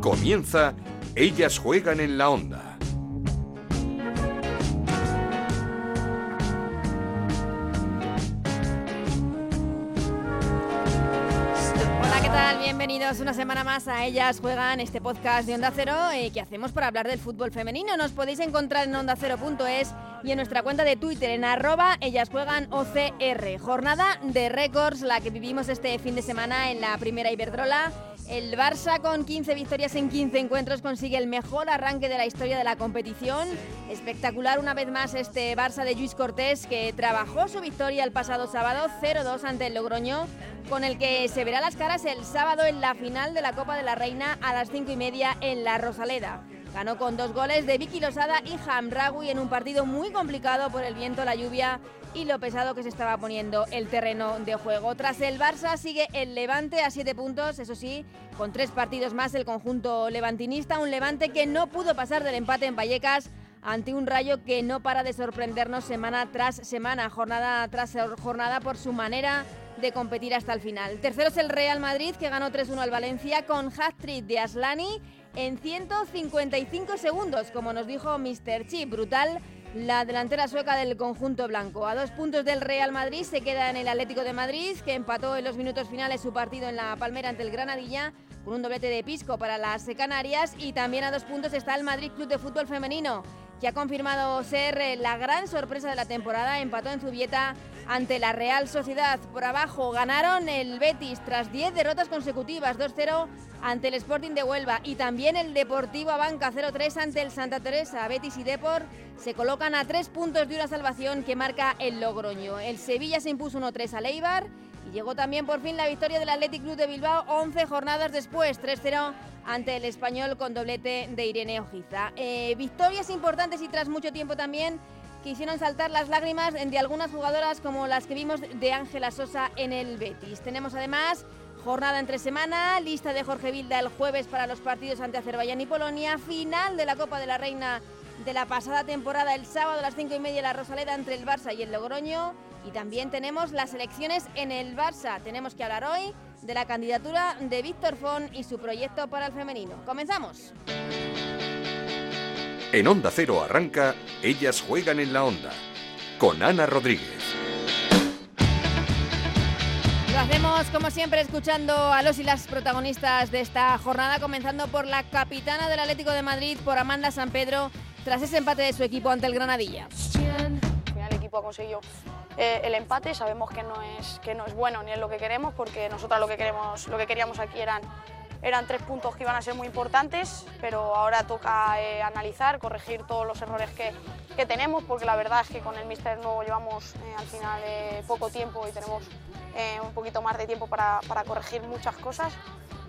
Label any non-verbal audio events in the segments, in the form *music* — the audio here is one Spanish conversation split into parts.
Comienza Ellas juegan en la onda. Hola, ¿qué tal? Bienvenidos una semana más a Ellas Juegan, este podcast de Onda Cero eh, que hacemos para hablar del fútbol femenino. Nos podéis encontrar en ondacero.es y en nuestra cuenta de Twitter en arroba Ellas Juegan OCR. Jornada de récords, la que vivimos este fin de semana en la primera Iberdrola. El Barça con 15 victorias en 15 encuentros consigue el mejor arranque de la historia de la competición. Espectacular una vez más este Barça de Luis Cortés que trabajó su victoria el pasado sábado 0-2 ante el Logroño con el que se verá las caras el sábado en la final de la Copa de la Reina a las 5 y media en la Rosaleda. Ganó con dos goles de Vicky Losada y Hamraoui en un partido muy complicado por el viento, la lluvia y lo pesado que se estaba poniendo el terreno de juego. Tras el Barça sigue el Levante a siete puntos, eso sí, con tres partidos más el conjunto levantinista, un Levante que no pudo pasar del empate en Vallecas ante un rayo que no para de sorprendernos semana tras semana, jornada tras jornada por su manera de competir hasta el final. Tercero es el Real Madrid que ganó 3-1 al Valencia con hat-trick de Aslani en 155 segundos, como nos dijo Mr. Chip, brutal la delantera sueca del conjunto blanco. A dos puntos del Real Madrid se queda en el Atlético de Madrid, que empató en los minutos finales su partido en la Palmera ante el Granadilla, con un doblete de pisco para las Canarias. Y también a dos puntos está el Madrid Club de Fútbol Femenino, que ha confirmado ser la gran sorpresa de la temporada. Empató en Zubieta ante la Real Sociedad. Por abajo ganaron el Betis tras 10 derrotas consecutivas, 2-0 ante el Sporting de Huelva y también el Deportivo Abanca 0-3 ante el Santa Teresa. Betis y Depor se colocan a tres puntos de una salvación que marca el Logroño. El Sevilla se impuso 1-3 a Leibar y llegó también por fin la victoria del Athletic Club de Bilbao 11 jornadas después, 3-0 ante el español con doblete de Irene Ojiza. Eh, victorias importantes y tras mucho tiempo también que hicieron saltar las lágrimas de algunas jugadoras como las que vimos de Ángela Sosa en el Betis. Tenemos además Jornada entre semana, lista de Jorge Vilda el jueves para los partidos ante Azerbaiyán y Polonia, final de la Copa de la Reina de la pasada temporada el sábado a las 5 y media la Rosaleda entre el Barça y el Logroño. Y también tenemos las elecciones en el Barça. Tenemos que hablar hoy de la candidatura de Víctor Font y su proyecto para el femenino. ¡Comenzamos! En Onda Cero arranca Ellas juegan en la Onda, con Ana Rodríguez. Lo hacemos como siempre escuchando a los y las protagonistas de esta jornada, comenzando por la capitana del Atlético de Madrid, por Amanda San Pedro, tras ese empate de su equipo ante el Granadilla. Al final el equipo ha conseguido eh, el empate, sabemos que no, es, que no es bueno ni es lo que queremos, porque nosotros lo que, queremos, lo que queríamos aquí eran, eran tres puntos que iban a ser muy importantes, pero ahora toca eh, analizar, corregir todos los errores que, que, tenemos, porque la verdad es que con el Mister nuevo llevamos eh, al final poco tiempo y tenemos eh, un poquito más de tiempo para, para, corregir muchas cosas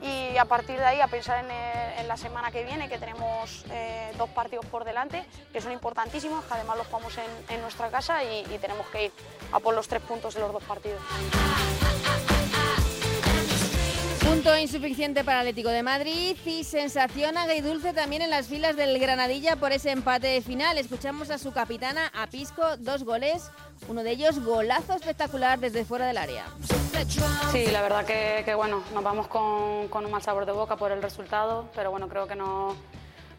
y a partir de ahí a pensar en, la semana que viene que tenemos eh, dos partidos por delante que son importantísimos, que además los jugamos en, en nuestra casa y, y tenemos que ir a por los tres puntos de los dos partidos. Punto insuficiente para Atlético de Madrid y sensación agridulce también en las filas del Granadilla por ese empate final. Escuchamos a su capitana, a Pisco, dos goles, uno de ellos golazo espectacular desde fuera del área. Sí, la verdad que, que bueno, nos vamos con, con, un mal sabor de boca por el resultado, pero bueno, creo que no,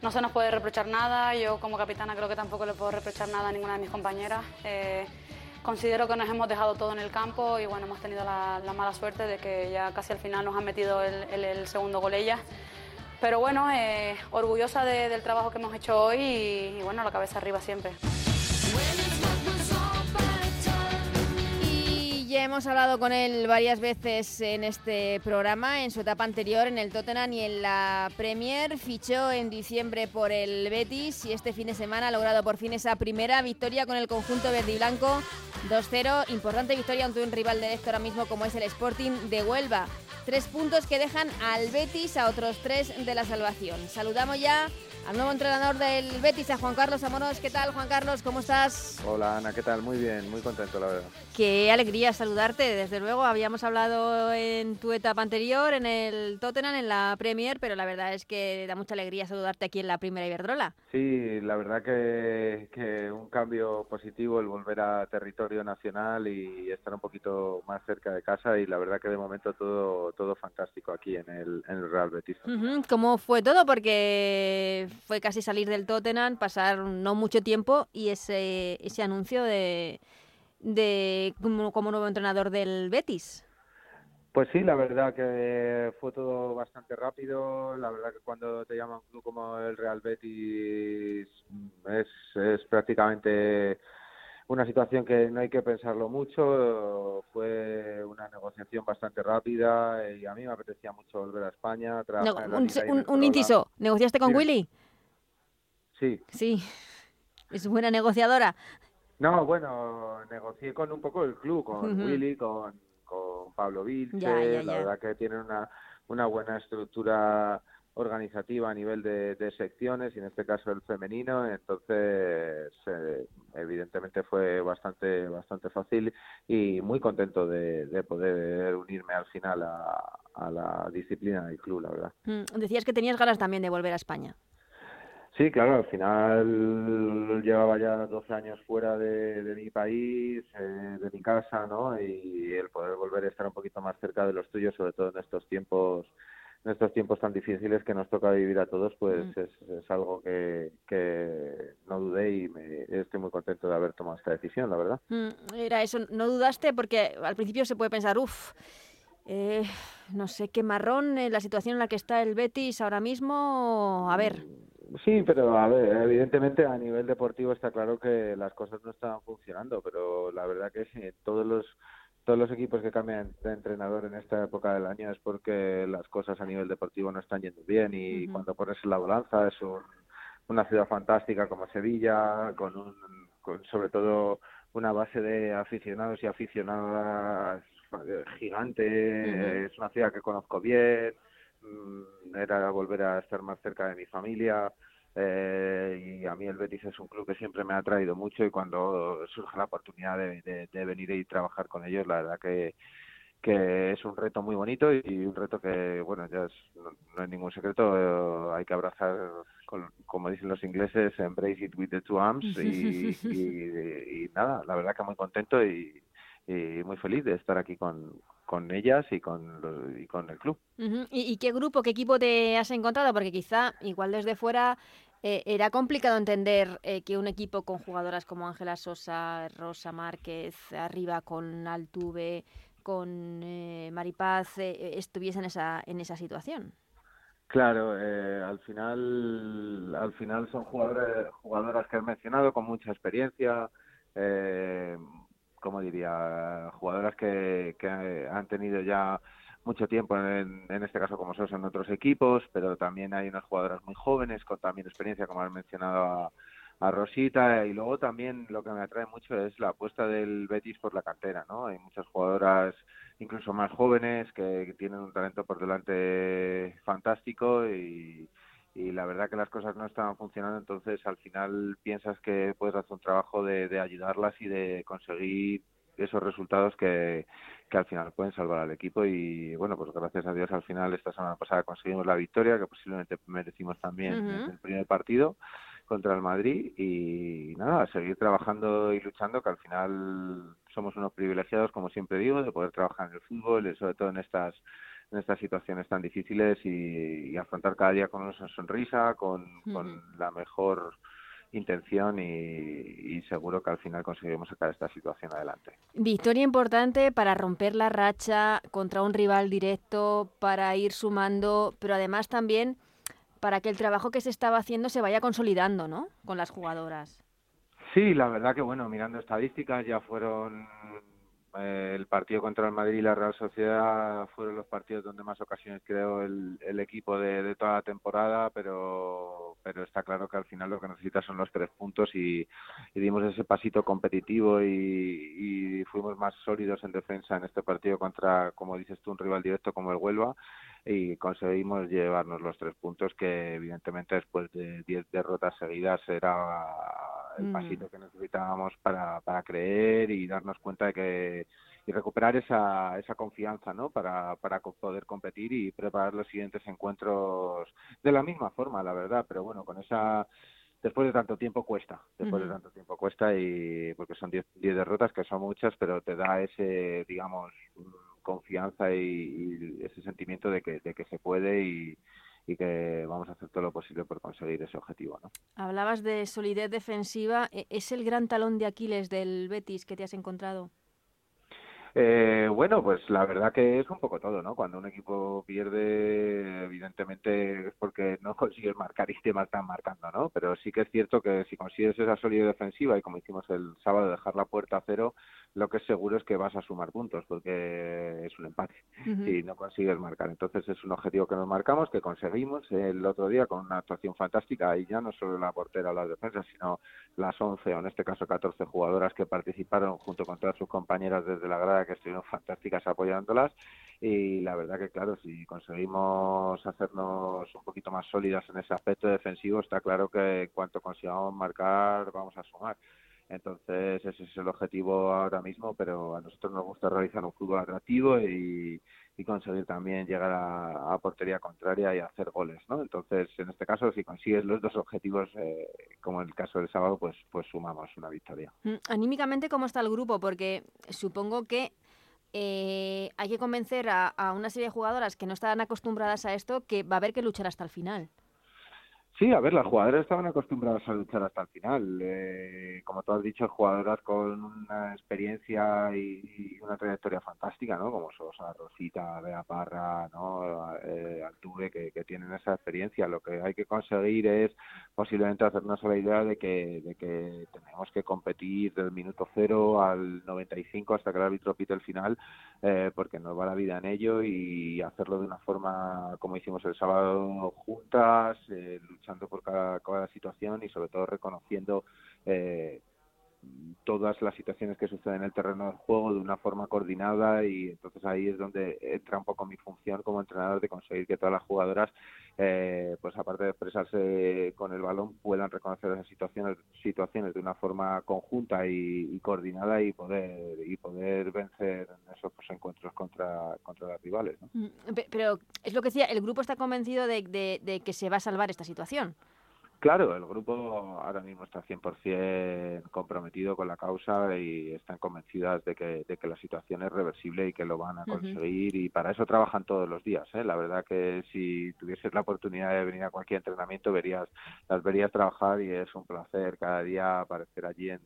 no se nos puede reprochar nada. Yo como capitana creo que tampoco le puedo reprochar nada a ninguna de mis compañeras. Eh, Considero que nos hemos dejado todo en el campo y bueno, hemos tenido la, la mala suerte de que ya casi al final nos han metido el, segundo gol. Pero bueno, eh, orgullosa de, del trabajo que hemos hecho hoy y, y bueno, la cabeza arriba siempre. Ya hemos hablado con él varias veces en este programa, en su etapa anterior en el Tottenham y en la Premier. Fichó en diciembre por el Betis y este fin de semana ha logrado por fin esa primera victoria con el conjunto verde y blanco 2-0. Importante victoria ante un rival de esto ahora mismo como es el Sporting de Huelva. Tres puntos que dejan al Betis a otros tres de la salvación. Saludamos ya al nuevo entrenador del Betis, a Juan Carlos Amorós. ¿Qué tal, Juan Carlos? ¿Cómo estás? Hola, Ana, ¿qué tal? Muy bien, muy contento, la verdad. Qué alegría saludarte. Desde luego, habíamos hablado en tu etapa anterior, en el Tottenham, en la Premier, pero la verdad es que da mucha alegría saludarte aquí en la Primera Iberdrola. Sí, la verdad que, que un cambio positivo el volver a territorio nacional y estar un poquito más cerca de casa y la verdad que de momento todo, todo fantástico aquí en el, en el Real Betis. ¿Cómo fue todo? Porque fue casi salir del Tottenham, pasar no mucho tiempo y ese, ese anuncio de, de como, nuevo entrenador del Betis. Pues sí, la verdad que fue todo bastante rápido. La verdad que cuando te llaman un club como el Real Betis es, es prácticamente una situación que no hay que pensarlo mucho. Fue una negociación bastante rápida y a mí me apetecía mucho volver a España. un, un, inciso, ¿negociaste con Willy? Sí. Sí. *laughs* Es buena negociadora. No, bueno, negocié con un poco el club, con Willy, con, con Pablo Vilche. La verdad que tienen una, una buena estructura organizativa a nivel de, secciones y en este caso el femenino entonces eh, evidentemente fue bastante bastante fácil y muy contento de, poder unirme al final a, a, la disciplina del club la verdad mm, decías que tenías ganas también de volver a España Sí, claro, al final llevaba ya 12 años fuera de, mi país, eh, de mi casa, ¿no? Y el poder volver a estar un poquito más cerca de los tuyos, sobre todo en estos tiempos en estos tiempos tan difíciles que nos toca vivir a todos, pues mm. es, algo que, que, no dudé y me, estoy muy contento de haber tomado esta decisión, la verdad. Mm, era eso, no dudaste porque al principio se puede pensar, uff, eh, no sé qué marrón, la situación en la que está el Betis ahora mismo, a ver. Mm, Sí, pero a ver, evidentemente a nivel deportivo está claro que las cosas no están funcionando, pero la verdad que sí, todos los todos los equipos que cambian de entrenador en esta época del año es porque las cosas a nivel deportivo no están yendo bien y cuando pones en la balanza es una ciudad fantástica como Sevilla, con, un, con sobre todo una base de aficionados y aficionadas gigante, es una ciudad que conozco bien, Mm, era volver a estar más cerca de mi familia. Eh, y a mí el Betis es un club que siempre me ha atraído mucho y cuando surge la oportunidad de, venir y trabajar con ellos, la verdad que, que es un reto muy bonito y un reto que, bueno, ya no, es ningún secreto, eh, hay que abrazar, como dicen los ingleses, embrace it with the two arms *laughs* y, y, nada, la verdad que muy contento y, y muy feliz de estar aquí con, con ellas y con, y con el club. ¿Y, qué grupo, qué equipo te has encontrado? Porque quizá, igual desde fuera, eh, era complicado entender eh, que un equipo con jugadoras como Ángela Sosa, Rosa Márquez, arriba con Altuve, con eh, Maripaz, eh, estuviese en esa, en esa situación. Claro, al final, al final son jugadores, jugadoras que he mencionado con mucha experiencia, eh, como diría, jugadoras que, que han tenido ya mucho tiempo en, en este caso como sos en otros equipos, pero también hay unas jugadoras muy jóvenes con también experiencia, como has mencionado a, a Rosita, y luego también lo que me atrae mucho es la apuesta del Betis por la cantera, ¿no? Hay muchas jugadoras incluso más jóvenes que tienen un talento por delante fantástico y, y la verdad que las cosas no estaban funcionando, entonces al final piensas que puedes hacer un trabajo de, ayudarlas y de conseguir esos resultados que, que al final pueden salvar al equipo. Y bueno, pues gracias a Dios al final esta semana pasada conseguimos la victoria que posiblemente merecimos también en el primer partido contra el Madrid. Y nada, seguir trabajando y luchando que al final somos unos privilegiados como siempre digo de poder trabajar en el fútbol y sobre todo en estas en estas situaciones tan difíciles y, afrontar cada día con una sonrisa, con, la mejor intención y, seguro que al final conseguiremos sacar esta situación adelante. Victoria importante para romper la racha contra un rival directo, para ir sumando, pero además también para que el trabajo que se estaba haciendo se vaya consolidando, ¿no? Con las jugadoras. Sí, la verdad que bueno, mirando estadísticas ya fueron eh, el partido contra el Madrid y la Real Sociedad fueron los partidos donde más ocasiones creó el, equipo de, toda la temporada, pero, pero está claro que al final lo que necesita son los tres puntos y, dimos ese pasito competitivo y, fuimos más sólidos en defensa en este partido contra, como dices tú, un rival directo como el Huelva y conseguimos llevarnos los tres puntos que evidentemente después de diez derrotas seguidas era el Mm. pasito que necesitábamos para, para creer y darnos cuenta de que y recuperar esa, esa confianza ¿no? para, para poder competir y preparar los siguientes encuentros de la misma forma, la verdad, pero bueno, con esa después de tanto tiempo cuesta, después de tanto tiempo cuesta y porque son 10 diez derrotas que son muchas, pero te da ese, digamos, confianza y, y ese sentimiento de que, de que se puede y, que vamos a hacer todo lo posible por conseguir ese objetivo. Hablabas de solidez defensiva. ¿e- ¿Es el gran talón de Aquiles del Betis que te has encontrado? Eh, bueno, pues la verdad que es un poco todo, ¿no? Cuando un equipo pierde, evidentemente es porque no *laughs* consigues marcar y te están marcando, ¿no? Pero sí que es cierto que si consigues esa solidez defensiva y como hicimos el sábado dejar la puerta a cero, lo que es seguro es que vas a sumar puntos porque es un empate Ujú. y no consigues marcar. Entonces es un objetivo que nos marcamos, que conseguimos el otro día con una actuación fantástica y ya no solo la portera o las defensas, sino las 11 o en este caso 14 jugadoras que participaron junto con todas sus compañeras desde la grada que estuvieron *laughs* fantásticas apoyándolas y la verdad que claro, si conseguimos hacernos un poquito más sólidas en ese aspecto defensivo, está claro que en cuanto consigamos marcar vamos a sumar. Entonces ese es el objetivo ahora mismo, pero a nosotros nos gusta realizar un fútbol atractivo y, y conseguir también llegar a, portería contraria y hacer goles, ¿no? Entonces, en este caso, si consigues los dos objetivos, eh, como en el caso del sábado, pues, pues sumamos una victoria. Mm, Anímicamente, ¿cómo está el grupo? Porque supongo que eh, hay que convencer a, a una serie de jugadoras que no están acostumbradas a esto que va a haber que luchar hasta el final. Sí, a ver, las jugadoras estaban acostumbradas a luchar hasta el final. Eh, como tú has dicho, jugadoras con una experiencia y, una trayectoria fantástica, ¿no? Como Sosa, Rosita, Bea Parra, ¿no? Eh, Altuve, que, tienen esa experiencia. Lo que hay que conseguir es posiblemente hacernos la idea de que, de que tenemos que competir del minuto cero al 95 hasta que el árbitro pite el final, eh, porque nos va la vida en ello y hacerlo de una forma como hicimos el sábado juntas, eh, por cada, cada situación y sobre todo reconociendo eh, todas las situaciones que suceden en el terreno del juego de una forma coordinada y entonces ahí es donde entra un poco mi función como entrenador de conseguir que todas las jugadoras eh, pues aparte de expresarse con el balón puedan reconocer esas situaciones situaciones de una forma conjunta y, coordinada y poder y poder vencer en esos pues, encuentros contra contra los rivales ¿no? Mm, pe- Pero es lo que decía, el grupo está convencido de, de- de que se va a salvar esta situación. Claro, el grupo ahora mismo está 100% comprometido con la causa y están convencidas de que, de que la situación es reversible y que lo van a conseguir y para eso trabajan todos los días. ¿eh? La verdad que si tuvieses la oportunidad de venir a cualquier entrenamiento verías las verías trabajar y es un placer cada día aparecer allí en,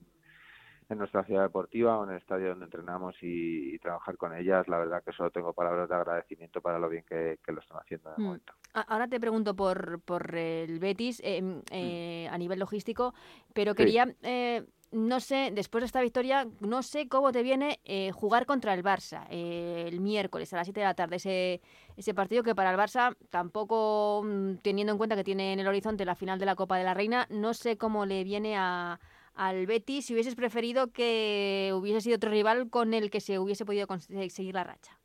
en nuestra ciudad deportiva o en el estadio donde entrenamos y, y trabajar con ellas. La verdad que solo tengo palabras de agradecimiento para lo bien que, que lo están haciendo de Mm. momento. Ahora te pregunto por, por el Betis eh, mm, eh, a nivel logístico, pero quería, eh, no sé, después de esta victoria, no sé cómo te viene eh, jugar contra el Barça eh, el miércoles a las 7 de la tarde. Ese, ese partido que para el Barça, tampoco mm, teniendo en cuenta que tiene en el horizonte la final de la Copa de la Reina, no sé cómo le viene a, al Betis si hubieses preferido que hubiese sido otro rival con el que se hubiese podido conseguir la racha.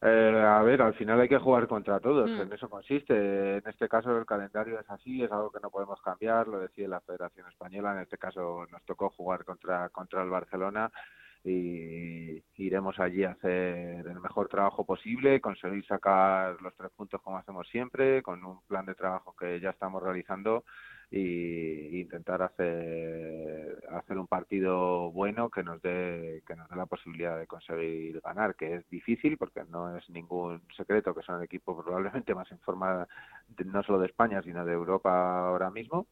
Eh, a ver, al final hay que jugar contra todos, Mm. en eso consiste. En este caso el calendario es así, es algo que no podemos cambiar, lo decide la Federación Española. En este caso nos tocó jugar contra, contra el Barcelona y iremos allí a hacer el mejor trabajo posible, conseguir sacar los tres puntos como hacemos siempre, con un plan de trabajo que ya estamos realizando y intentar hacer hacer un partido bueno que nos dé que nos dé la posibilidad de conseguir ganar que es difícil porque no es ningún secreto que son el equipo probablemente más en forma no solo de España sino de Europa ahora mismo.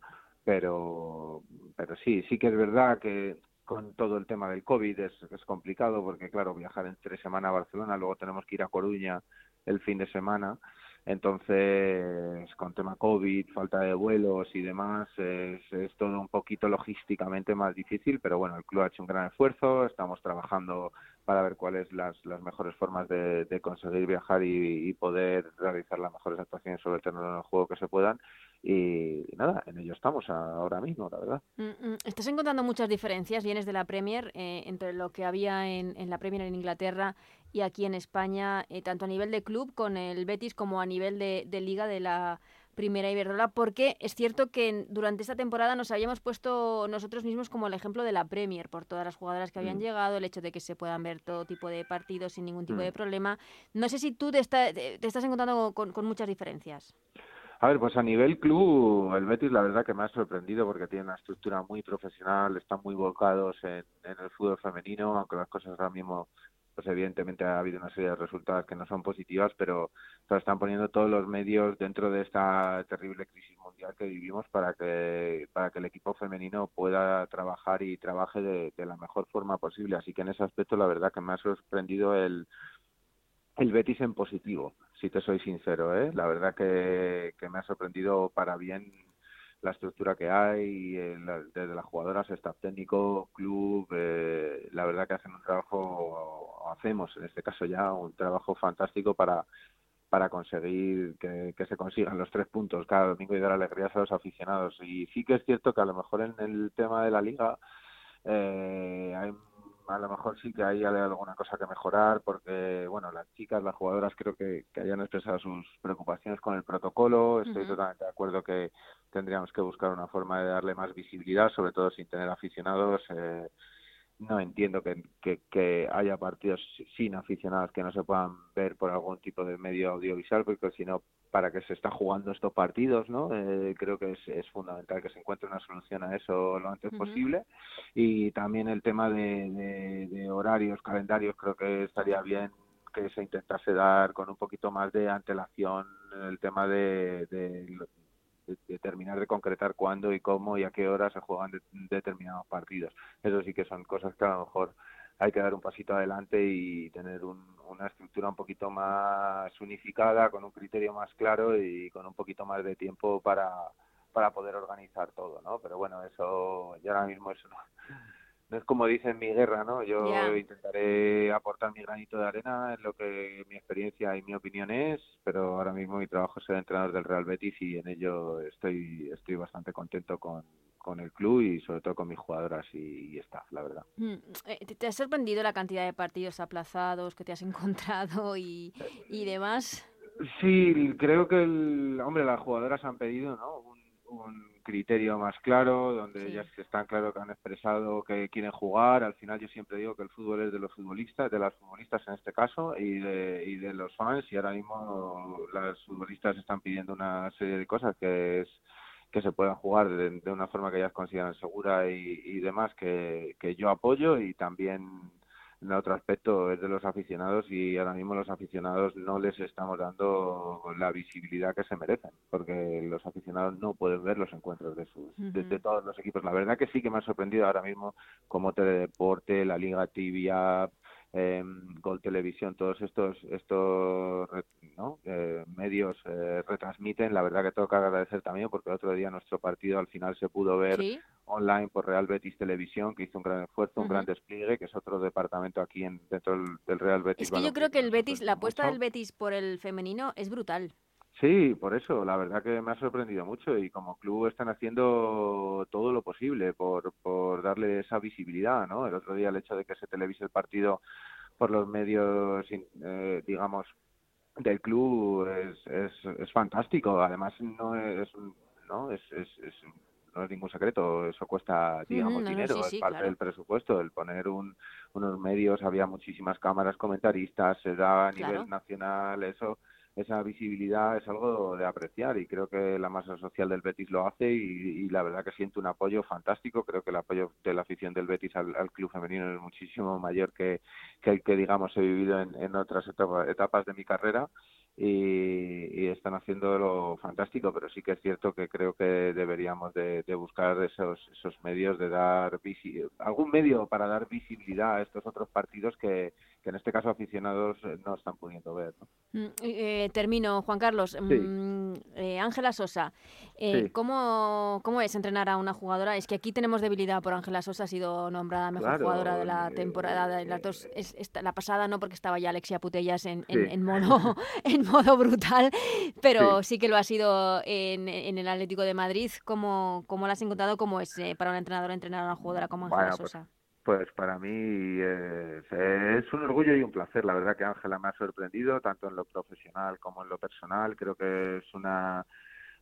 Pero pero sí sí que es verdad que con todo el tema del COVID es, es complicado porque claro viajar entre semana a Barcelona luego tenemos que ir a Coruña el fin de semana entonces, con tema COVID, falta de vuelos y demás, es, es todo un poquito logísticamente más difícil, pero bueno, el club ha hecho un gran esfuerzo, estamos trabajando para ver cuáles las, las mejores formas de, de conseguir viajar y, y poder realizar las mejores actuaciones sobre el terreno del juego que se puedan. Y, nada, en ello estamos ahora mismo, la verdad. Mm, mm, Estás encontrando muchas diferencias, vienes de la Premier, eh, entre lo que había en, en la Premier en Inglaterra y aquí en España, eh, tanto a nivel de club con el Betis como a nivel de, de liga de la Primera Iberdrola, porque es cierto que durante esta temporada nos habíamos puesto nosotros mismos como el ejemplo de la Premier, por todas las jugadoras que habían Mm. llegado, el hecho de que se puedan ver todo tipo de partidos sin ningún tipo Mm. de problema. No sé si tú te, está- te estás encontrando con, con muchas diferencias. A ver, pues a nivel club, el Betis la verdad que me ha sorprendido porque tiene una estructura muy profesional, están muy volcados en, en el fútbol femenino, aunque las cosas ahora mismo, pues evidentemente ha habido una serie de resultados que no son positivas, pero pero están poniendo todos los medios dentro de esta terrible crisis mundial que vivimos para que para que el equipo femenino pueda trabajar y trabaje de, la mejor forma posible. Así que en ese aspecto la verdad que me ha sorprendido el el Betis en positivo, si te soy sincero, ¿eh? La verdad que me ha sorprendido para bien la estructura que hay, desde las jugadoras, staff técnico, club, eh, la verdad que hacen un trabajo, o hacemos en este caso ya, un trabajo fantástico para para conseguir que, que se consigan los tres puntos cada domingo y dar alegrías a los aficionados. Y sí que es cierto que a lo mejor en el tema de la liga eh, hay, a lo mejor sí que hay alguna cosa que mejorar porque, bueno, las chicas, las jugadoras creo que, que hayan expresado sus preocupaciones con el protocolo. Estoy totalmente de acuerdo que tendríamos que buscar una forma de darle más visibilidad, sobre todo sin tener aficionados. Eh, no entiendo que, que, que haya partidos sin aficionados que no se puedan ver por algún tipo de medio audiovisual, porque si no, para que se está jugando estos partidos, ¿no? Eh, creo que es, es fundamental que se encuentre una solución a eso lo antes posible. Y también el tema de, de, de horarios, calendarios, creo que estaría bien que se intentase dar con un poquito más de antelación el tema de, de, de- de concretar cuándo y cómo y a qué hora se juegan de- determinados partidos. Eso sí que son cosas que a lo mejor hay que dar un pasito adelante y tener un- una estructura un poquito más unificada, con un criterio más claro y con un poquito más de tiempo para, para poder organizar todo, ¿no? Pero bueno, eso ya ahora mismo no, no es como dicen mi guerra, ¿no? Yo Ya. intentaré aportar mi granito de arena en lo que mi experiencia y mi opinión es, pero ahora mismo mi trabajo es ser entrenador del Real Betis y en ello estoy estoy bastante contento con, con el club y sobre todo con mis jugadoras y, y staff, la verdad. Mm, eh, ¿Te, te ha sorprendido la cantidad de partidos aplazados que te has encontrado y, y demás? Sí, creo que el, hombre, las jugadoras han pedido, ¿no? Un, un criterio más claro, donde Sí. ellas están claro que han expresado que quieren jugar. Al final yo siempre digo que el fútbol es de los futbolistas, de las futbolistas en este caso, y de, y de los fans. Y ahora mismo las futbolistas están pidiendo una serie de cosas que es que se puedan jugar de, de una forma que ellas consideran segura y, y demás que, que yo apoyo y también en otro aspecto es de los aficionados y ahora mismo los aficionados no les estamos dando la visibilidad que se merecen porque los aficionados no pueden ver los encuentros de sus de, todos los equipos. La verdad que sí que me ha sorprendido ahora mismo como Teledeporte la Liga Tibia eh, Gol Televisión todos estos estos ¿no? Eh, medios eh, retransmiten la verdad que tengo que agradecer también porque el otro día nuestro partido al final se pudo ver Sí. online por Real Betis Televisión, que hizo un gran esfuerzo, un gran despliegue, que es otro departamento aquí en, dentro del, del Real Betis. Es que yo creo que el Betis, la apuesta del Betis por el femenino es brutal. Sí, por eso, la verdad que me ha sorprendido mucho y como club están haciendo todo lo posible por, por darle esa visibilidad, ¿no? El otro día el hecho de que se televise el partido por los medios, eh, digamos, del club es, es, es fantástico. Además no es, no es, es, es no es ningún secreto, eso cuesta, digamos, no, dinero, sí, es parte claro. del presupuesto, el poner un, unos medios, había muchísimas cámaras, comentaristas, se da a Claro. nivel nacional, eso esa visibilidad es algo de apreciar y creo que la masa social del Betis lo hace y, la verdad que siento un apoyo fantástico. Creo que el apoyo de la afición del Betis al, club femenino es muchísimo mayor que, que el que, digamos, he vivido en, en otras etapa- etapas de mi carrera y, están haciéndolo fantástico, pero sí que es cierto que creo que deberíamos de, de buscar esos, esos medios de dar visi- algún medio para dar visibilidad a estos otros partidos que, que en este caso aficionados eh, no están pudiendo ver. ¿no? Mm, eh, termino, Juan Carlos. Mm, eh, Ángela Sosa, eh, Sí. ¿cómo, ¿cómo es entrenar a una jugadora? Es que aquí tenemos debilidad por Ángela Sosa, ha sido nombrada mejor Claro, jugadora de la temporada. de las dos, es- esta- la pasada no, porque estaba ya Alexia Putellas en, en, en modo, *laughs* en modo brutal, pero sí, que lo ha sido en, en el Atlético de Madrid. ¿Cómo, cómo la has encontrado? ¿Cómo es para una entrenadora entrenar a una jugadora como Ángela Bueno, pues, Sosa? pues para mí es, un orgullo y un placer. La verdad que Ángela me ha sorprendido, tanto en lo profesional como en lo personal. Creo que es una,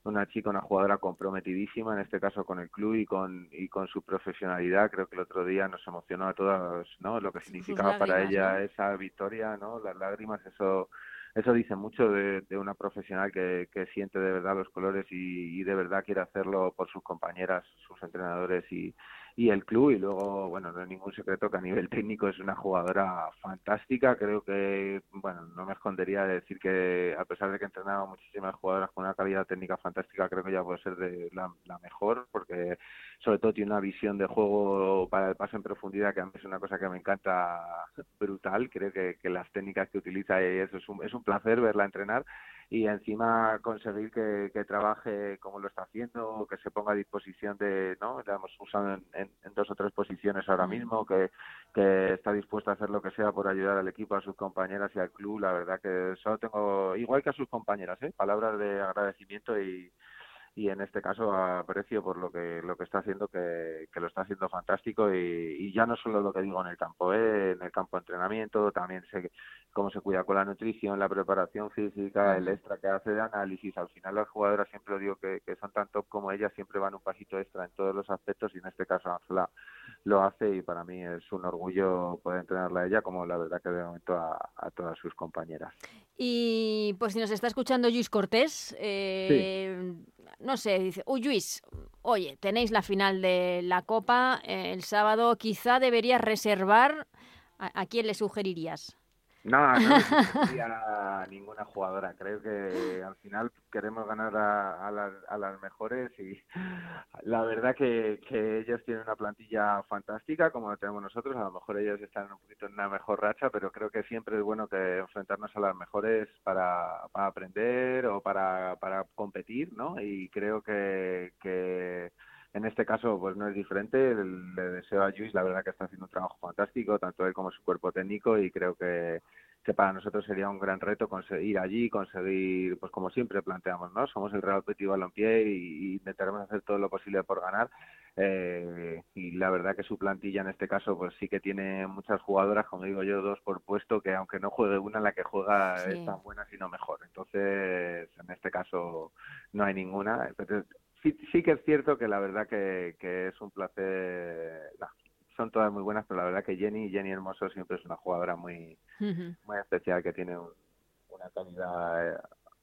una chica, una jugadora comprometidísima, en este caso con el club y con, y con su profesionalidad. Creo que el otro día nos emocionó a todos ¿no? lo que significaba para ella esa victoria, ¿no? las lágrimas, eso eso dice mucho de, una profesional que, que, siente de verdad los colores y, y, de verdad quiere hacerlo por sus compañeras, sus entrenadores y, y el club y luego bueno no es ningún secreto que a nivel técnico es una jugadora fantástica. Creo que bueno no me escondería de decir que a pesar de que he entrenado muchísimas jugadoras con una calidad técnica fantástica creo que ya puede ser de la, mejor porque sobre todo tiene una visión de juego para el paso en profundidad que a mí es una cosa que me encanta brutal. Creo que, que las técnicas que utiliza y eso es un, es un placer verla entrenar y encima conseguir que, que, trabaje como lo está haciendo, que se ponga a disposición de, ¿no? La hemos usado en, en, dos o tres posiciones ahora mismo, que, que está dispuesta a hacer lo que sea por ayudar al equipo, a sus compañeras y al club. La verdad que solo tengo, igual que a sus compañeras, ¿eh? palabras de agradecimiento y, y en este caso aprecio por lo que lo que está haciendo que, que lo está haciendo fantástico y, y, ya no solo lo que digo en el campo ¿eh? en el campo de entrenamiento también sé cómo se cuida con la nutrición la preparación física el extra que hace de análisis. Al final las jugadoras siempre digo que, que son tan top como ellas siempre van un pasito extra en todos los aspectos y en este caso Ángela lo hace y para mí es un orgullo poder entrenarla a ella como la verdad que de momento a, a todas sus compañeras. Y pues si nos está escuchando Luis Cortés eh, no sé, dice, uy Luis, oye, tenéis la final de la Copa eh, el sábado, quizá deberías reservar, ¿a, quién le sugerirías? No, no *laughs* a ninguna jugadora. Creo que al final queremos ganar a, las, a las mejores y la verdad que, que ellos tienen una plantilla fantástica como la tenemos nosotros. A lo mejor ellos están un poquito en una mejor racha, pero creo que siempre es bueno que enfrentarnos a las mejores para, para aprender o para, para competir, ¿no? Y creo que, que en este caso, pues no es diferente. Le deseo a Luis, la verdad que está haciendo un trabajo fantástico, tanto él como su cuerpo técnico, y creo que, que para nosotros sería un gran reto conseguir allí, conseguir, pues como siempre planteamos, ¿no? Somos el Real Petit Balompié y, y intentaremos hacer todo lo posible por ganar. Eh, y la verdad que su plantilla en este caso, pues sí que tiene muchas jugadoras, como digo yo, dos por puesto, que aunque no juegue una, la que juega es tan buena, sino mejor. Entonces, en este caso no hay ninguna. Entonces, sí, que es cierto que la verdad que, que es un placer. son todas muy buenas, pero la verdad que Jenny, Jenny Hermoso siempre es una jugadora muy, muy especial que tiene una calidad eh,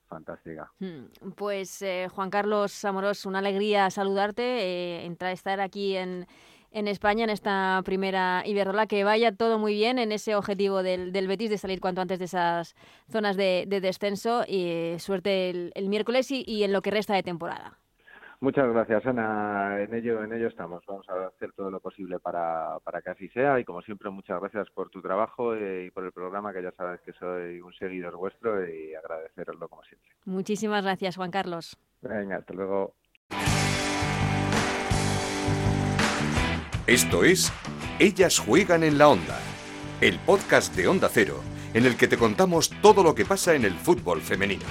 fantástica. Hmm, pues eh, Juan Carlos Amoros, una alegría saludarte, eh, entrar, estar aquí en, en España en esta primera Iberrola. Que vaya todo muy bien en ese objetivo del, del Betis de salir cuanto antes de esas zonas de, de descenso y suerte el, el miércoles y, y en lo que resta de temporada. Muchas gracias, Ana. En ello, en ello estamos. Vamos a hacer todo lo posible para, para que así sea. Y como siempre, muchas gracias por tu trabajo y por el programa, que ya sabes que soy un seguidor vuestro y agradeceroslo como siempre. Muchísimas gracias, Juan Carlos. Venga, hasta luego. Esto es Ellas juegan en la onda, el podcast de Onda Cero, en el que te contamos todo lo que pasa en el fútbol femenino.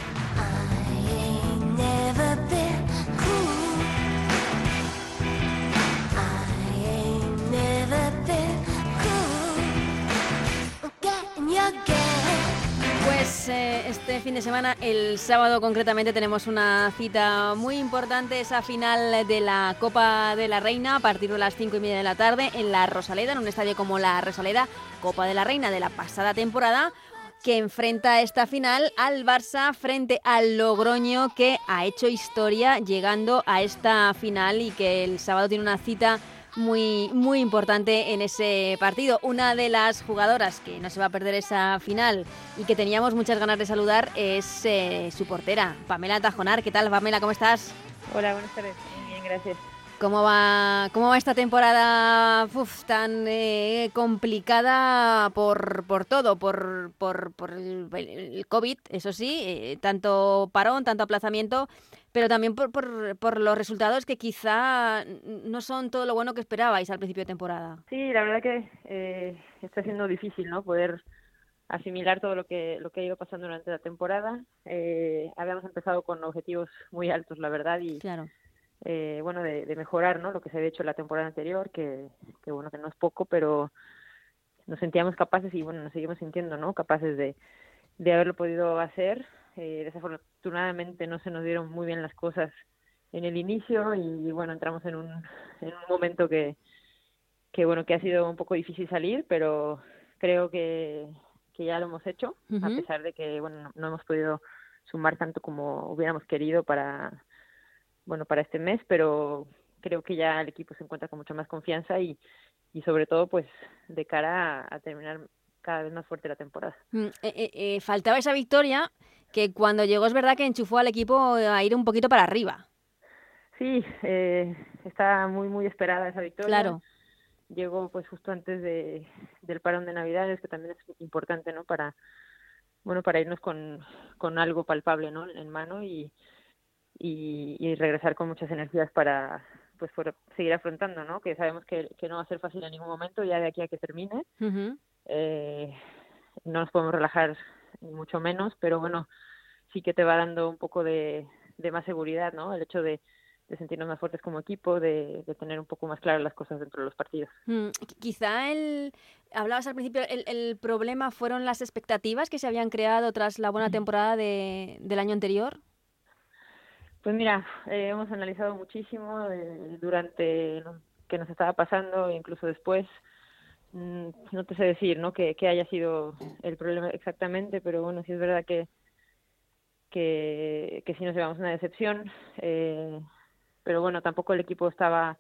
Eh, este fin de semana, el sábado concretamente, tenemos una cita muy importante, esa final de la Copa de la Reina a partir de las cinco y media de la tarde en la Rosaleda, en un estadio como la Rosaleda, Copa de la Reina de la pasada temporada que enfrenta esta final al Barça frente al Logroño que ha hecho historia llegando a esta final y que el sábado tiene una cita muy, muy importante en ese partido. Una de las jugadoras que no se va a perder esa final y que teníamos muchas ganas de saludar es eh, su portera, Pamela Tajonar. ¿Qué tal, Pamela? ¿Cómo estás? Hola, buenas tardes. bien, gracias. ¿Cómo va, cómo va esta temporada tan eh, complicada por, por todo? Por, por, por el, COVID, eso sí, eh, tanto parón, tanto aplazamiento, pero también por, por, por, los resultados que quizá no son todo lo bueno que esperabais al principio de temporada. Sí, la verdad que eh, está siendo difícil, ¿no? Poder asimilar todo lo que lo que ha ido pasando durante la temporada. habíamos empezado con objetivos muy altos, la verdad, y claro eh, bueno, de, de, mejorar, ¿no? Lo que se había hecho la temporada anterior, que, que bueno, que no es poco, pero nos sentíamos capaces y bueno, nos seguimos sintiendo, ¿no? Capaces de, de haberlo podido hacer. Eh, desafortunadamente no se nos dieron muy bien las cosas en el inicio y, bueno, entramos en un, en un momento que, que bueno, que ha sido un poco difícil salir, pero creo que, que ya lo hemos hecho, a pesar de que bueno, no, hemos podido sumar tanto como hubiéramos querido para bueno, para este mes, pero creo que ya el equipo se encuentra con mucha más confianza y, y sobre todo pues de cara a, terminar cada vez más fuerte la temporada. Mm, eh, eh, eh, faltaba esa victoria que cuando llegó es verdad que enchufó al equipo a ir un poquito para arriba. Sí, eh, está muy muy esperada esa victoria. Claro. Llegó pues justo antes de, del parón de Navidades, que también es importante, ¿no? Para bueno para irnos con, con algo palpable, ¿no? En mano y, y, y regresar con muchas energías para pues por seguir afrontando, ¿no? Que sabemos que, que, no va a ser fácil en ningún momento, ya de aquí a que termine. eh, no nos podemos relajar mucho menos, pero bueno, sí que te va dando un poco de, de más seguridad, ¿no? El hecho de, de sentirnos más fuertes como equipo, de, de, tener un poco más claras las cosas dentro de los partidos. Mm, quizá el, hablabas al principio, el, el, problema fueron las expectativas que se habían creado tras la buena temporada de, del año anterior. Pues mira, eh, hemos analizado muchísimo eh, durante lo que nos estaba pasando, incluso después. Mm, no te sé decir, ¿no? Que, que haya sido el problema exactamente, pero bueno, sí es verdad que que, que sí nos llevamos una decepción. Eh, pero bueno, tampoco el equipo estaba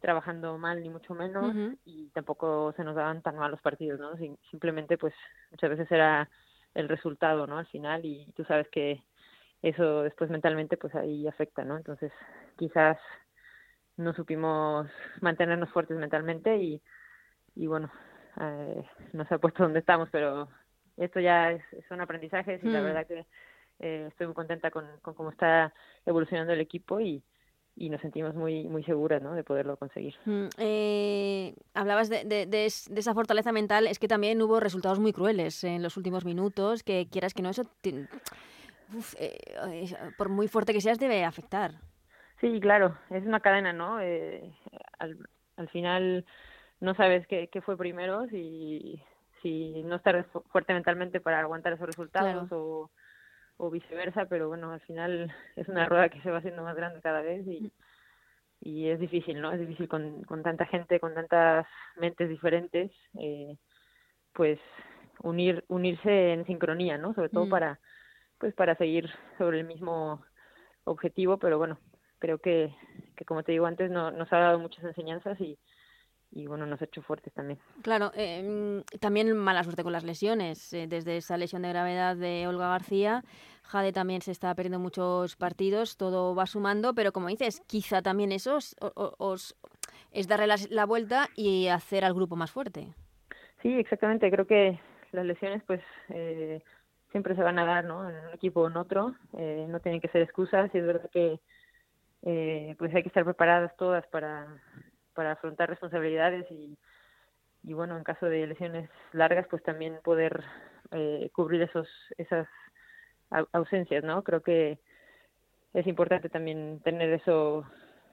trabajando mal ni mucho menos uh -huh. y tampoco se nos daban tan mal los partidos, ¿no? Simplemente pues muchas veces era el resultado, ¿no? Al final y tú sabes que eso después mentalmente pues ahí afecta, ¿no? Entonces quizás no supimos mantenernos fuertes mentalmente y, y bueno, eh, nos ha puesto *laughs* donde estamos, pero esto ya es, son aprendizajes y mm. la verdad que eh, estoy muy contenta con, con cómo está evolucionando el equipo y, y nos sentimos muy muy seguras ¿no? de poderlo conseguir. Mm, eh, hablabas de, de, de, de, esa fortaleza mental, es que también hubo resultados muy crueles en los últimos minutos, que quieras que no, eso uf, eh, por muy fuerte que seas debe afectar. Sí, claro, es una cadena, ¿no? Eh, al, al final no sabes qué, qué fue primero, si, si no estar fuerte mentalmente para aguantar esos resultados claro. o o viceversa, pero bueno, al final es una rueda que se va haciendo más grande cada vez y, y es difícil, ¿no? Es difícil con, con tanta gente, con tantas mentes diferentes, eh, pues unir unirse en sincronía, ¿no? Sobre todo mm. para pues para seguir sobre el mismo objetivo, pero bueno, creo que, que como te digo antes, no, nos ha dado muchas enseñanzas y, y bueno, nos ha hecho fuertes también. Claro, eh, también mala suerte con las lesiones. Eh, desde esa lesión de gravedad de Olga García, Jade también se está perdiendo muchos partidos, todo va sumando, pero como dices, quizá también eso os, os es darle la, la, vuelta y hacer al grupo más fuerte. Sí, exactamente. Creo que las lesiones, pues, eh, siempre se van a dar, ¿no? En un equipo o en otro. Eh, no tienen que ser excusas y es verdad que, eh, pues, hay que estar preparadas todas para para afrontar responsabilidades y, y bueno, en caso de lesiones largas, pues también poder eh, cubrir esos esas ausencias, ¿no? Creo que es importante también tener eso,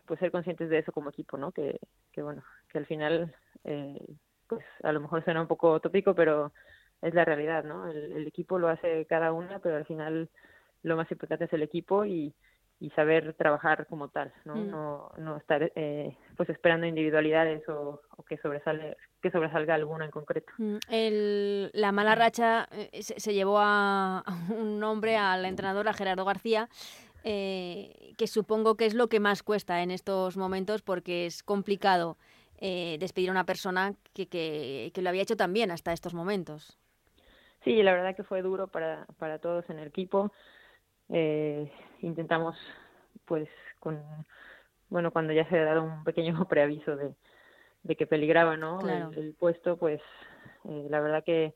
pues ser conscientes de eso como equipo, ¿no? Que, que bueno, que al final, eh, pues a lo mejor suena un poco tópico, pero es la realidad, ¿no? El, el equipo lo hace cada una, pero al final lo más importante es el equipo y, y saber trabajar como tal, no, mm. no, no estar eh, pues esperando individualidades o, o, que sobresale que sobresalga alguno en concreto. Mm. El, la mala racha eh, se, se, llevó a, *laughs* a, un nombre al entrenador a Gerardo García. Eh, que supongo que es lo que más cuesta en estos momentos porque es complicado eh, despedir a una persona que, que, que lo había hecho tan bien hasta estos momentos. Sí, la verdad que fue duro para, para todos en el equipo eh, intentamos pues con bueno cuando ya se ha dado un pequeño *laughs* preaviso de, de que peligraba no claro. el, el, puesto pues eh, la verdad que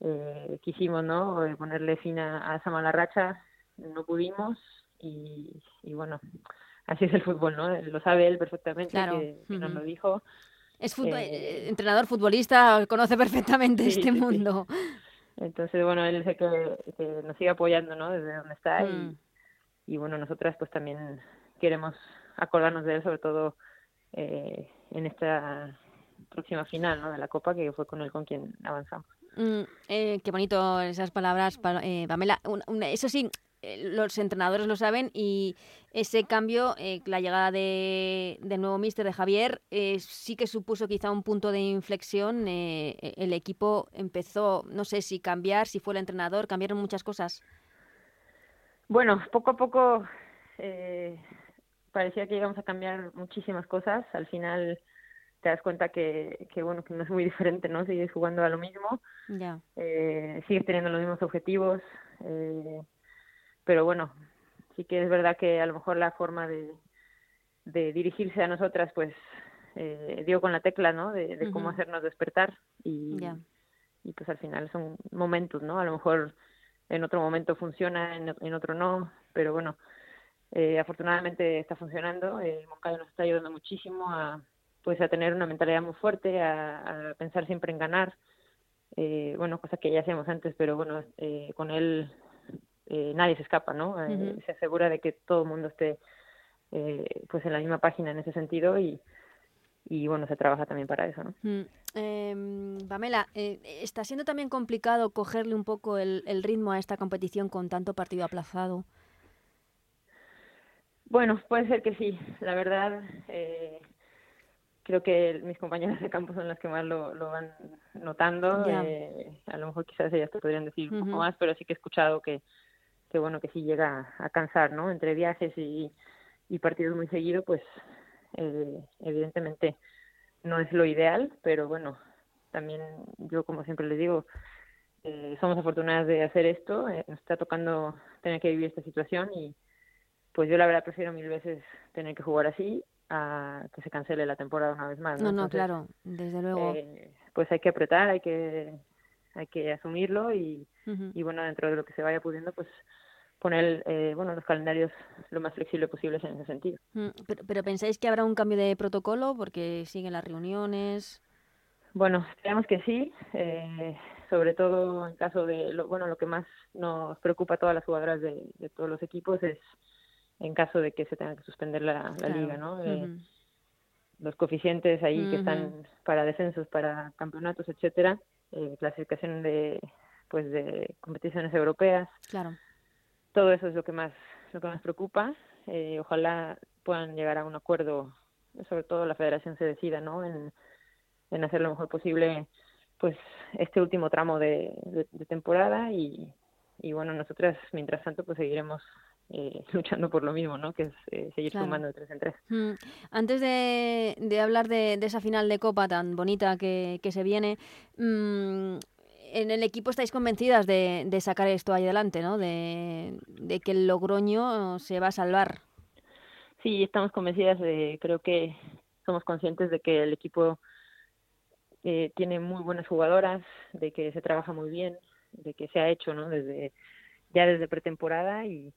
eh, quisimos no eh, ponerle fin a, a, esa mala racha no pudimos y, y bueno así es el fútbol no lo sabe él perfectamente claro. que, que uh -huh. nos lo dijo es fútbol, eh, entrenador futbolista conoce perfectamente *laughs* sí, este mundo sí. Entonces, bueno, él dice que, que nos sigue apoyando, ¿no? Desde donde está mm. y, y, bueno, nosotras pues también queremos acordarnos de él, sobre todo eh, en esta próxima final ¿no? de la Copa, que fue con él con quien avanzamos. Mm, eh, qué bonito esas palabras, eh, Pamela. eso sí, los entrenadores lo saben y ese cambio, la llegada de, del nuevo míster de Javier, sí que supuso quizá un punto de inflexión. E, el equipo empezó, no sé si cambiar, si fue el entrenador, cambiaron muchas cosas. Bueno, poco a poco parecía que íbamos a cambiar muchísimas cosas. Al final te das cuenta que, que bueno que no es muy diferente no sigues jugando a lo mismo eh, sigues teniendo los mismos objetivos eh, pero bueno sí que es verdad que a lo mejor la forma de, de dirigirse a nosotras pues eh, dio con la tecla no de, cómo hacernos despertar y y pues al final son momentos no a lo mejor en otro momento funciona en, en otro no pero bueno eh, afortunadamente está funcionando. El Moncayo nos está ayudando muchísimo a pues a tener una mentalidad muy fuerte, a, pensar siempre en ganar, eh, bueno, cosa que ya hacíamos antes, pero bueno, eh, con él eh, nadie se escapa, ¿no? Se asegura de que todo el mundo esté pues en la misma página en ese sentido y, y bueno, se trabaja también para eso, ¿no? Mm. Em, Pamela, ¿está siendo también complicado cogerle un poco el, el ritmo a esta competición con tanto partido aplazado? Bueno, puede ser que sí. La verdad, eh, creo que mis compañeras de campo son las que más lo, lo van notando. Eh, a lo mejor quizás ellas te podrían decir un poco más, pero sí que he escuchado que, que bueno, que sí llega a cansar, ¿no? Entre viajes y, y partidos muy seguidos, pues eh, evidentemente no es lo ideal, pero bueno, también yo como siempre les digo, eh, somos afortunadas de hacer esto, eh, nos está tocando tener que vivir esta situación y pues yo la verdad prefiero mil veces tener que jugar así a que se cancele la temporada una vez más. No, no, claro, desde luego. Pues hay que apretar, hay que hay que asumirlo y, y bueno, dentro de lo que se vaya pudiendo, pues poner eh, bueno los calendarios lo más flexible posible en ese sentido. Mm, pero, pero, pensáis que habrá un cambio de protocolo porque siguen las reuniones. Bueno, esperamos que sí, eh, sobre todo en caso de lo bueno lo que más nos preocupa a todas las jugadoras de, de todos los equipos es en caso de que se tenga que suspender la, liga, ¿no? Eh, los coeficientes ahí que están para descensos, para campeonatos, etcétera, eh, clasificación de pues de competiciones europeas. Claro. Todo eso es lo que más lo que más preocupa. Eh, ojalá puedan llegar a un acuerdo, sobre todo la Federación se decida, ¿no? En, en hacer lo mejor posible, pues este último tramo de, de temporada y, y bueno, nosotras mientras tanto pues seguiremos eh, *laughs* luchando por lo mismo, ¿no? Que es eh, seguir sumando de tres en tres. Mm. Antes de, de hablar de, esa final de Copa tan bonita que, que se viene, mm, en el equipo estáis convencidas de, de sacar esto ahí adelante, ¿no? De, que el Logroño se va a salvar. Sí, estamos convencidas. De, creo que somos conscientes de que el equipo eh, tiene muy buenas jugadoras, de que se trabaja muy bien, de que se ha hecho, ¿no? Desde ya desde pretemporada y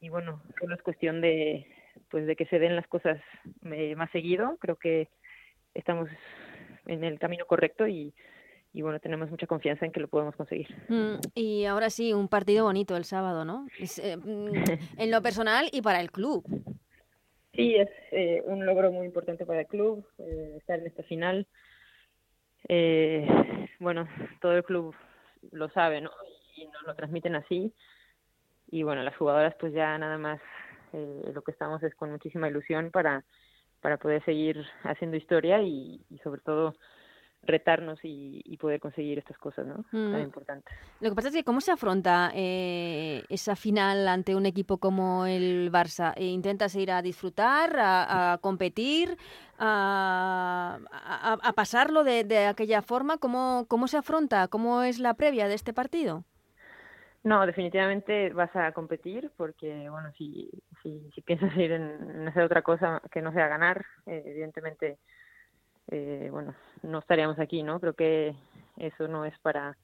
y bueno, solo es cuestión de pues de que se den las cosas eh, más seguido. Creo que estamos en el camino correcto y, y bueno, tenemos mucha confianza en que lo podemos conseguir. Mm, y ahora sí, un partido bonito el sábado, ¿no? Eh, mm, en lo personal y para el club. Sí, es eh, un logro muy importante para el club estar en esta final. bueno, todo el club lo sabe, ¿no? Y nos lo transmiten así y bueno, las jugadoras pues ya nada más eh, lo que estamos es con muchísima ilusión para, para poder seguir haciendo historia y, sobre todo retarnos y, poder conseguir estas cosas, ¿no? Tan mm. importantes. Lo que pasa es que cómo se afronta eh, esa final ante un equipo como el Barça. Eh, ¿Intentas ir a disfrutar, a, competir, a, a, pasarlo de, de, aquella forma? ¿Cómo, ¿Cómo se afronta? ¿Cómo es la previa de este partido? No, definitivamente vas a competir porque, bueno, si, si, si piensas ir en, hacer otra cosa que no sea ganar, eh, evidentemente, eh, bueno, no estaríamos aquí, ¿no? Creo que eso no es para,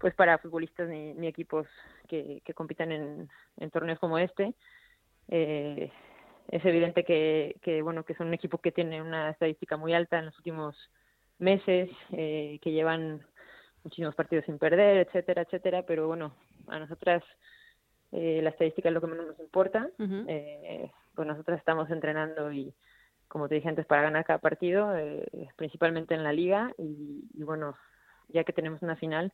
pues para futbolistas ni, ni equipos que, que compitan en, en torneos como este. Eh, es evidente que, que, bueno, que son un equipo que tiene una estadística muy alta en los últimos meses, eh, que llevan muchísimos partidos sin perder, etcétera, etcétera, pero bueno, a nosotras eh, la estadística es lo que menos nos importa. eh, pues nosotros estamos entrenando y, como te dije antes, para ganar cada partido, eh, principalmente en la liga. Y, y, bueno, ya que tenemos una final,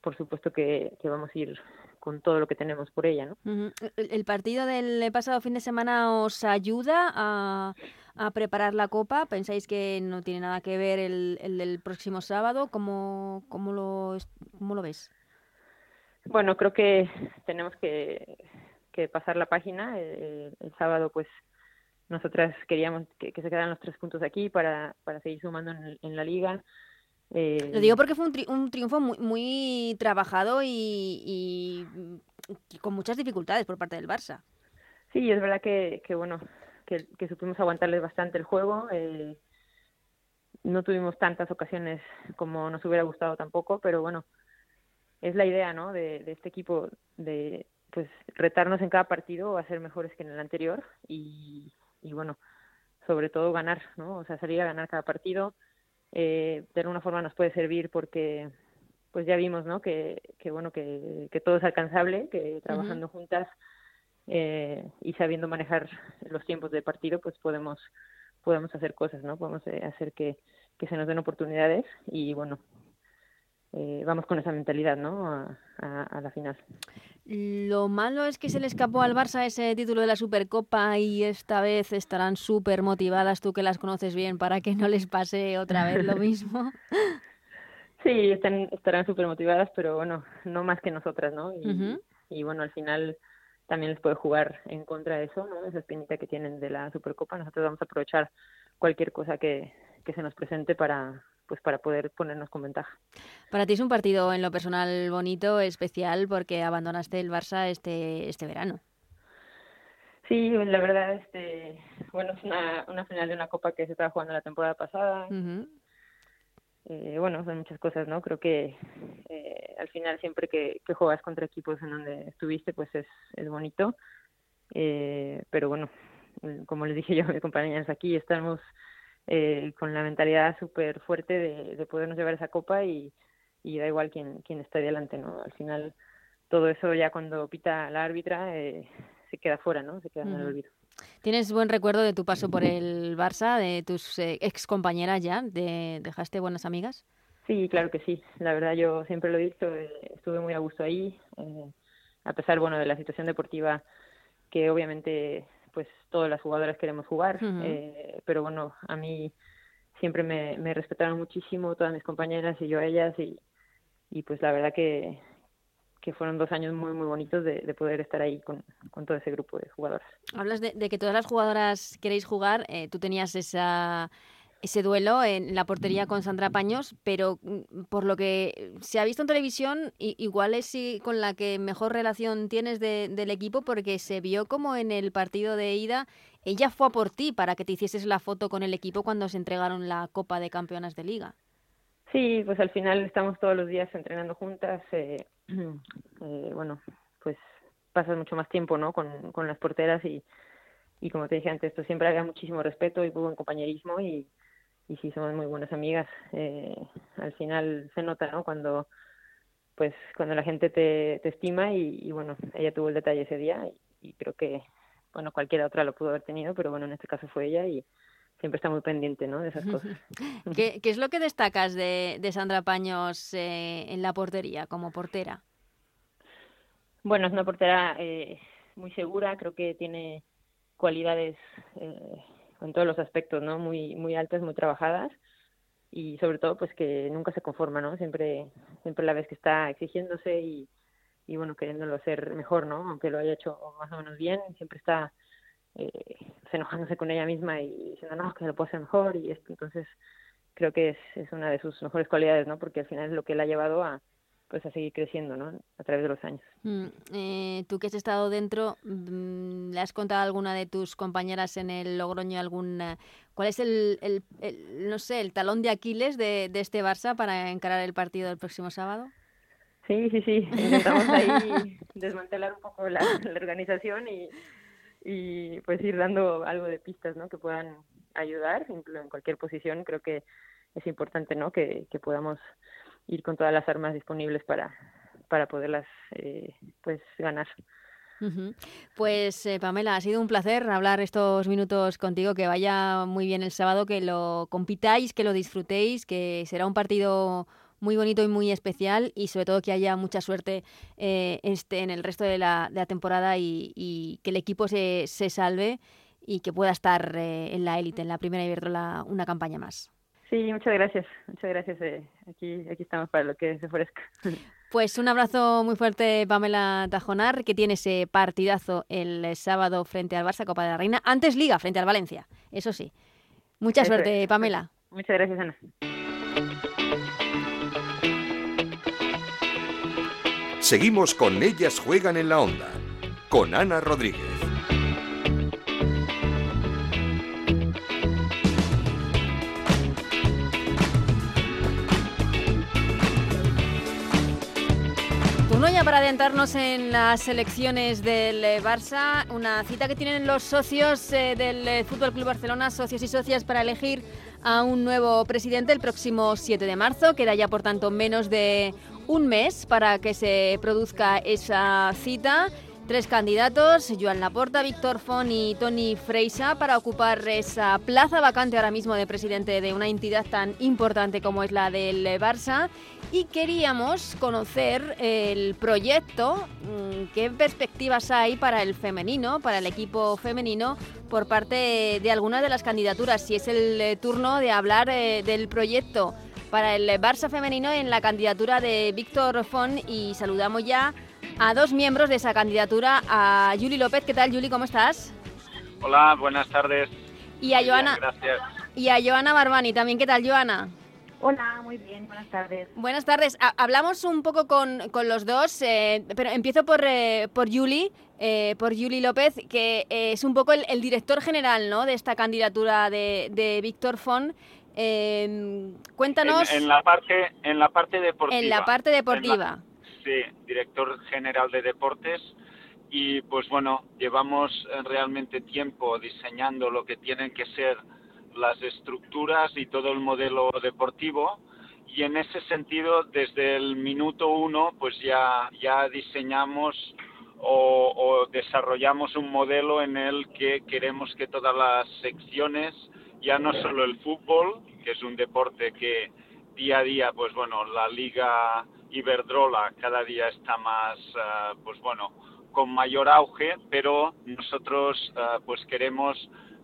por supuesto que, que, vamos a ir con todo lo que tenemos por ella. ¿no? ¿El partido del pasado fin de semana os ayuda a, a preparar la Copa? ¿Pensáis que no tiene nada que ver el, el del próximo sábado? ¿Cómo, cómo, lo, cómo lo ves? Bueno, creo que tenemos que, que pasar la página. El, el, sábado, pues, nosotras queríamos que, que, se quedaran los tres puntos aquí para, para seguir sumando en, en la liga. Eh... Lo digo porque fue un, tri un triunfo muy, muy trabajado y, y, y, con muchas dificultades por parte del Barça. Sí, es verdad que, que bueno, que, que, supimos aguantarles bastante el juego. Eh, no tuvimos tantas ocasiones como nos hubiera gustado tampoco, pero bueno, es la idea, ¿no? De, de este equipo de pues retarnos en cada partido a ser mejores que en el anterior y, y bueno, sobre todo ganar, ¿no? O sea, salir a ganar cada partido eh, de alguna forma nos puede servir porque pues ya vimos no que, que bueno que, que todo es alcanzable que trabajando uh -huh. juntas eh, y sabiendo manejar los tiempos de partido pues podemos podemos hacer cosas no podemos eh, hacer que, que se nos den oportunidades y bueno eh, vamos con esa mentalidad ¿no? A, a, a, la final. Lo malo es que se le escapó al Barça ese título de la Supercopa y esta vez estarán súper motivadas, tú que las conoces bien, para que no les pase otra vez lo mismo. *laughs* Sí, están, estarán súper motivadas, pero bueno, no más que nosotras, ¿no? Y, uh -huh. y bueno, al final también les puede jugar en contra de eso, ¿no? Esa espinita que tienen de la Supercopa. Nosotros vamos a aprovechar cualquier cosa que, que se nos presente para, pues para poder ponernos con ventaja. Para ti es un partido en lo personal bonito, especial, porque abandonaste el Barça este, este verano. Sí, la verdad, este, bueno, es una, una final de una copa que se estaba jugando la temporada pasada. Uh -huh. eh, bueno, son muchas cosas, ¿no? Creo que eh, al final siempre que, que, juegas contra equipos en donde estuviste, pues es, es bonito. Eh, pero bueno, como les dije yo a mis compañeras aquí, estamos eh, con la mentalidad súper fuerte de, de, podernos llevar esa copa y, y da igual quién, quién está delante, ¿no? Al final todo eso ya cuando pita la árbitra eh, se queda fuera, ¿no? Se queda en el olvido. ¿Tienes buen recuerdo de tu paso por el Barça, de tus eh, ex compañeras ya? De, ¿Dejaste buenas amigas? Sí, claro que sí. La verdad yo siempre lo he dicho, eh, estuve muy a gusto ahí, eh, a pesar, bueno, de la situación deportiva que obviamente pues todas las jugadoras queremos jugar, uh -huh. eh, pero bueno, a mí siempre me, me, respetaron muchísimo todas mis compañeras y yo a ellas y, y pues la verdad que, que fueron dos años muy muy bonitos de, de poder estar ahí con, con, todo ese grupo de jugadoras. Hablas de, de que todas las jugadoras queréis jugar, eh, tú tenías esa ese duelo en la portería con Sandra Paños, pero mm, por lo que se ha visto en televisión, igual es con la que mejor relación tienes de, del equipo, porque se vio como en el partido de ida, ella fue a por ti para que te hicieses la foto con el equipo cuando se entregaron la Copa de Campeonas de Liga. Sí, pues al final estamos todos los días entrenando juntas, eh, *clears throat* eh, bueno, pues pasas mucho más tiempo, ¿no? Con, con las porteras y, y como te dije antes, pues siempre había muchísimo respeto y buen compañerismo y y sí somos muy buenas amigas eh, al final se nota no cuando pues cuando la gente te, te estima y, y, bueno ella tuvo el detalle ese día y, y, creo que bueno cualquiera otra lo pudo haber tenido pero bueno en este caso fue ella y siempre está muy pendiente no de esas cosas. *laughs* ¿Qué, ¿Qué, es lo que destacas de, de Sandra Paños eh, en la portería como portera bueno es una portera eh, muy segura creo que tiene cualidades eh, en todos los aspectos, ¿no? Muy, muy altas, muy trabajadas y sobre todo pues que nunca se conforma, ¿no? Siempre, siempre la vez que está exigiéndose y, y bueno, queriéndolo hacer mejor, ¿no? Aunque lo haya hecho más o menos bien, siempre está eh, enojándose con ella misma y diciendo, no, que lo puedo hacer mejor y esto, entonces creo que es, es una de sus mejores cualidades, ¿no? Porque al final es lo que la ha llevado a, pues a seguir creciendo ¿no? a través de los años. Mm, eh, Tú que has estado dentro, mm, ¿le has contado a alguna de tus compañeras en el Logroño alguna, cuál es el, el, el, no sé, el talón de Aquiles de, de este Barça para encarar el partido del próximo sábado? Sí, sí, sí. Intentamos ahí *laughs* desmantelar un poco la, la organización y, y pues ir dando algo de pistas ¿no? que puedan ayudar en cualquier posición. Creo que es importante ¿no? que, que podamos ir con todas las armas disponibles para, para poderlas eh, pues ganar. Pues eh, Pamela, ha sido un placer hablar estos minutos contigo, que vaya muy bien el sábado, que lo compitáis, que lo disfrutéis, que será un partido muy bonito y muy especial y sobre todo que haya mucha suerte eh, este, en el resto de la, temporada y, que el equipo se, se, salve y que pueda estar eh, en la élite, en la primera Iberdrola, una campaña más. Sí, muchas gracias, muchas gracias. Eh, aquí, aquí estamos para lo que se ofrezca. *laughs* Pues un abrazo muy fuerte, Pamela Tajonar, que tiene ese partidazo el sábado frente al Barça Copa de la Reina. Antes Liga, frente al Valencia, eso sí. Mucha suerte, Pamela. Muchas gracias, Ana. Seguimos con Ellas Juegan en la Onda, con Ana Rodríguez. Para adentrarnos en las elecciones del eh, Barça, una cita que tienen los socios eh, del eh, Fútbol Club Barcelona, socios y socias, para elegir a un nuevo presidente el próximo 7 de marzo. Queda ya, por tanto, menos de un mes para que se produzca esa cita. Tres candidatos, Joan Laporta, Víctor Font y Tony Freisa, para ocupar esa plaza vacante ahora mismo de presidente de una entidad tan importante como es la del Barça. Y queríamos conocer el proyecto, mm, qué perspectivas hay para el femenino, para el equipo femenino, por parte de alguna de las candidaturas. Si es el eh, turno de hablar eh, del proyecto para el Barça femenino en la candidatura de Víctor Font y saludamos ya a dos miembros de esa candidatura, a Juli López. ¿Qué tal, Juli? ¿Cómo estás? Hola, buenas tardes. Y a Joana. gracias. Y a Joana Barbani también. ¿Qué tal, Joana? Hola, muy bien, buenas tardes. Buenas tardes. hablamos un poco con, los dos, eh, pero empiezo por, eh, por Yuli, eh, por Yuli López, que es un poco el, director general ¿no? de esta candidatura de, de Víctor Font. Em, cuéntanos. En, la parte, en la parte deportiva. En la parte deportiva. Director general de deportes. Y pues bueno, llevamos realmente tiempo diseñando lo que tienen que ser las estructuras y todo el modelo deportivo. Y en ese sentido, desde el minuto uno, pues ya, ya diseñamos o, o desarrollamos un modelo en el que queremos que todas las secciones ya no solo el fútbol, que es un deporte que día a día, pues bueno, la liga Iberdrola cada día está más, eh, pues bueno, con mayor auge, pero nosotros eh, pues queremos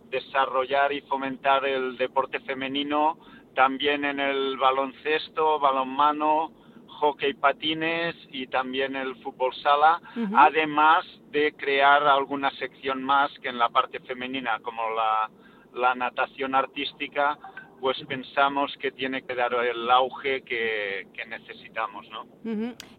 desarrollar y fomentar el deporte femenino también en el baloncesto, balonmano, hockey patines y también el fútbol sala, además de crear alguna sección más que en la parte femenina, como la la natación artística, pues pensamos que tiene que dar el auge que, necesitamos, ¿no?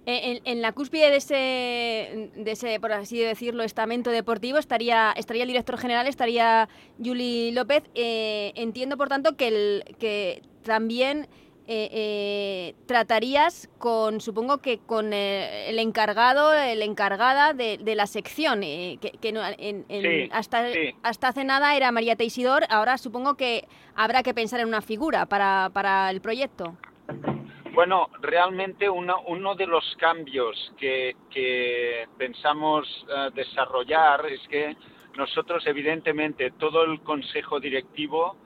Eh, en, la cúspide de ese, de ese, por así decirlo, estamento deportivo estaría, estaría el director general, estaría Juli López. Eh, entiendo, por tanto, que, el, que también eh, eh, tratarías con, supongo que con eh, el encargado, el encargada de, la sección, que, hasta, hasta hace nada era María Teisidor, ahora supongo que habrá que pensar en una figura para, para el proyecto. Bueno, realmente uno, uno de los cambios que, que pensamos desarrollar es que nosotros, evidentemente, todo el consejo directivo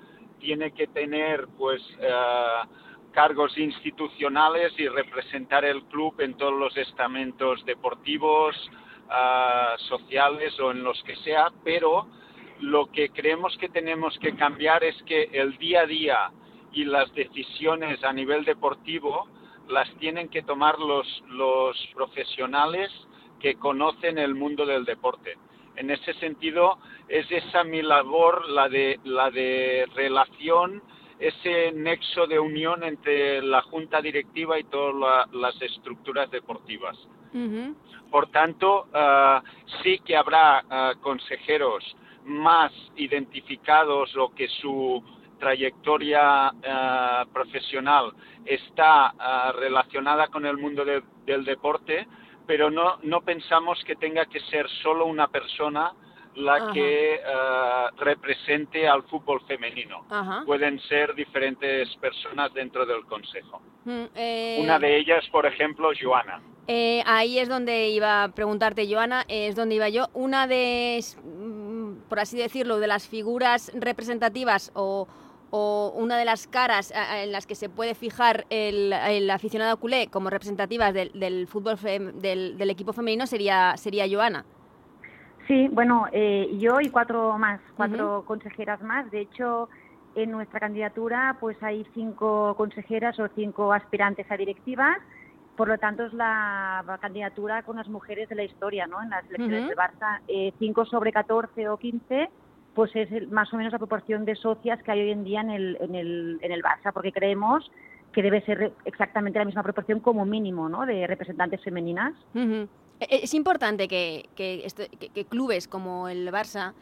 tiene que tener, pues, cargos institucionales y representar el club en todos los estamentos deportivos, ah, sociales o en los que sea, pero lo que creemos que tenemos que cambiar es que el día a día y las decisiones a nivel deportivo las tienen que tomar los, los profesionales que conocen el mundo del deporte. En ese sentido, es esa mi labor, la de, la de relación ese nexo de unión entre la junta directiva y todas las estructuras deportivas. Por tanto, ah, sí que habrá ah, consejeros más identificados o que su trayectoria ah, profesional está relacionada con el mundo del deporte, pero no, no pensamos que tenga que ser solo una persona la que eh, represente al fútbol femenino. Pueden ser diferentes personas dentro del Consejo. Mm, eh, Una de ellas, por ejemplo, Joana. Eh, ahí es donde iba a preguntarte, Joana, es donde iba yo. Una de, mm, por así decirlo, de las figuras representativas o, una de las caras en las que se puede fijar el, aficionado culé como representativas del, fútbol del, equipo femenino sería, sería Joana. Sí, bueno, eh, yo y cuatro más, cuatro consejeras más. De hecho, en nuestra candidatura pues hay cinco consejeras o cinco aspirantes a directivas. Por lo tanto, es la candidatura con las mujeres de la historia, ¿no? En las elecciones de Barça, eh, cinco sobre 14 o 15, pues es más o menos la proporción de socias que hay hoy en día en el, en el, en el Barça, porque creemos que debe ser exactamente la misma proporción como mínimo, ¿no? De representantes femeninas. E-, es importante que, clubes como el Barça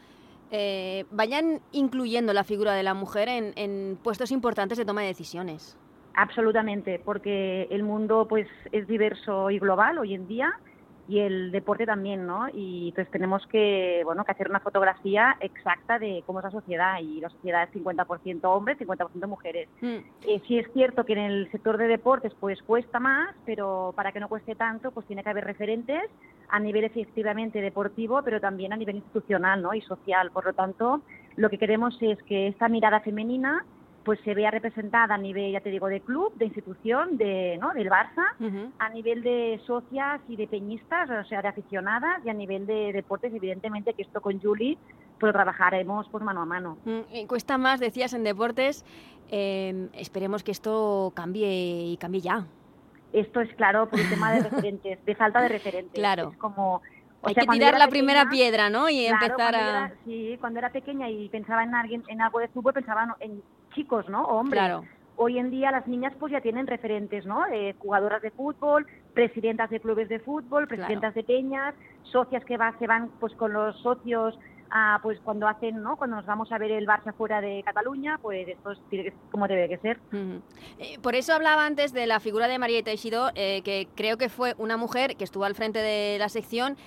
eh, vayan incluyendo la figura de la mujer en, puestos importantes de toma de decisiones. Absolutamente, porque el mundo pues es diverso y global hoy en día y el deporte también, ¿no? Y entonces tenemos que, bueno, que hacer una fotografía exacta de cómo es la sociedad y la sociedad es 50% hombres, 50% mujeres. Mm. Eh, sí es cierto que en el sector de deportes pues cuesta más, pero para que no cueste tanto pues tiene que haber referentes a nivel efectivamente deportivo, pero también a nivel institucional, ¿no? Y social. Por lo tanto, lo que queremos es que esta mirada femenina pues se vea representada a nivel, ya te digo, de club, de institución, de, ¿no? del Barça, a nivel de socias y de peñistas, o sea, de aficionadas, y a nivel de deportes, evidentemente que esto con Julie pues lo trabajaremos pues mano a mano. Mm, cuesta más, decías, en deportes, em, esperemos que esto cambie y cambie ya. Esto es claro por el tema de *laughs* referentes, de falta de referentes. Claro. Es como hay que tirar la primera piedra, ¿no? Y empezar a... sí, cuando era pequeña y pensaba en alguien, en algo de fútbol, pensaba en chicos, ¿no? hombres. Claro. Hoy en día las niñas pues ya tienen referentes, ¿no? Eh, jugadoras de fútbol, presidentas de clubes de fútbol, presidentas de peñas, socias que va, se van pues con los socios pues cuando hacen, ¿no? Cuando nos vamos a ver el Barça fuera de Cataluña, pues esto es como debe que ser. Eh, por eso hablaba antes de la figura de María Teixido, eh, que creo que fue una mujer que estuvo al frente de la sección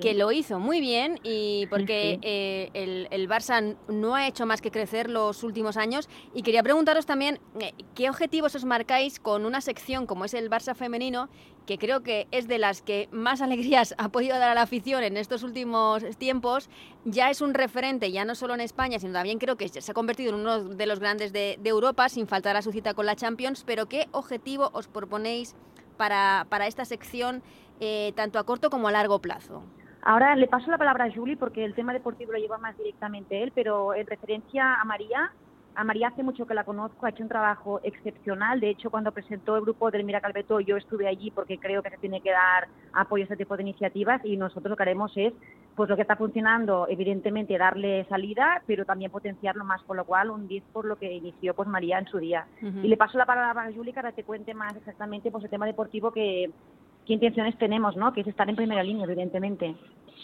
que lo hizo muy bien y porque eh, el, el, Barça no ha hecho más que crecer los últimos años. Y quería preguntaros también eh, qué objetivos os marcáis con una sección como es el Barça femenino, que creo que es de las que más *laughs* alegrías ha podido dar a la afición en estos últimos tiempos. Ya es un referente, ya no solo en España, sino también creo que se ha convertido en uno de los grandes de, Europa, sin faltar a su cita con la Champions. Pero ¿qué objetivo os proponéis para, para esta sección, eh, tanto a corto como a largo plazo? Ahora le paso la palabra a Julie porque el tema deportivo lo lleva más directamente él, pero en referencia a María, a María hace mucho que la conozco, ha hecho un trabajo excepcional. De hecho, cuando presentó el grupo del Mira Calveto, yo estuve allí porque creo que se tiene que dar apoyo a este tipo de iniciativas y nosotros lo que haremos es, pues lo que está funcionando, evidentemente darle salida, pero también potenciarlo más, con lo cual un 10 por lo que inició pues María en su día. Y le paso la palabra a Julie para que te cuente más exactamente pues el tema deportivo que, qué intenciones tenemos, ¿no? Que es estar en primera línea, evidentemente.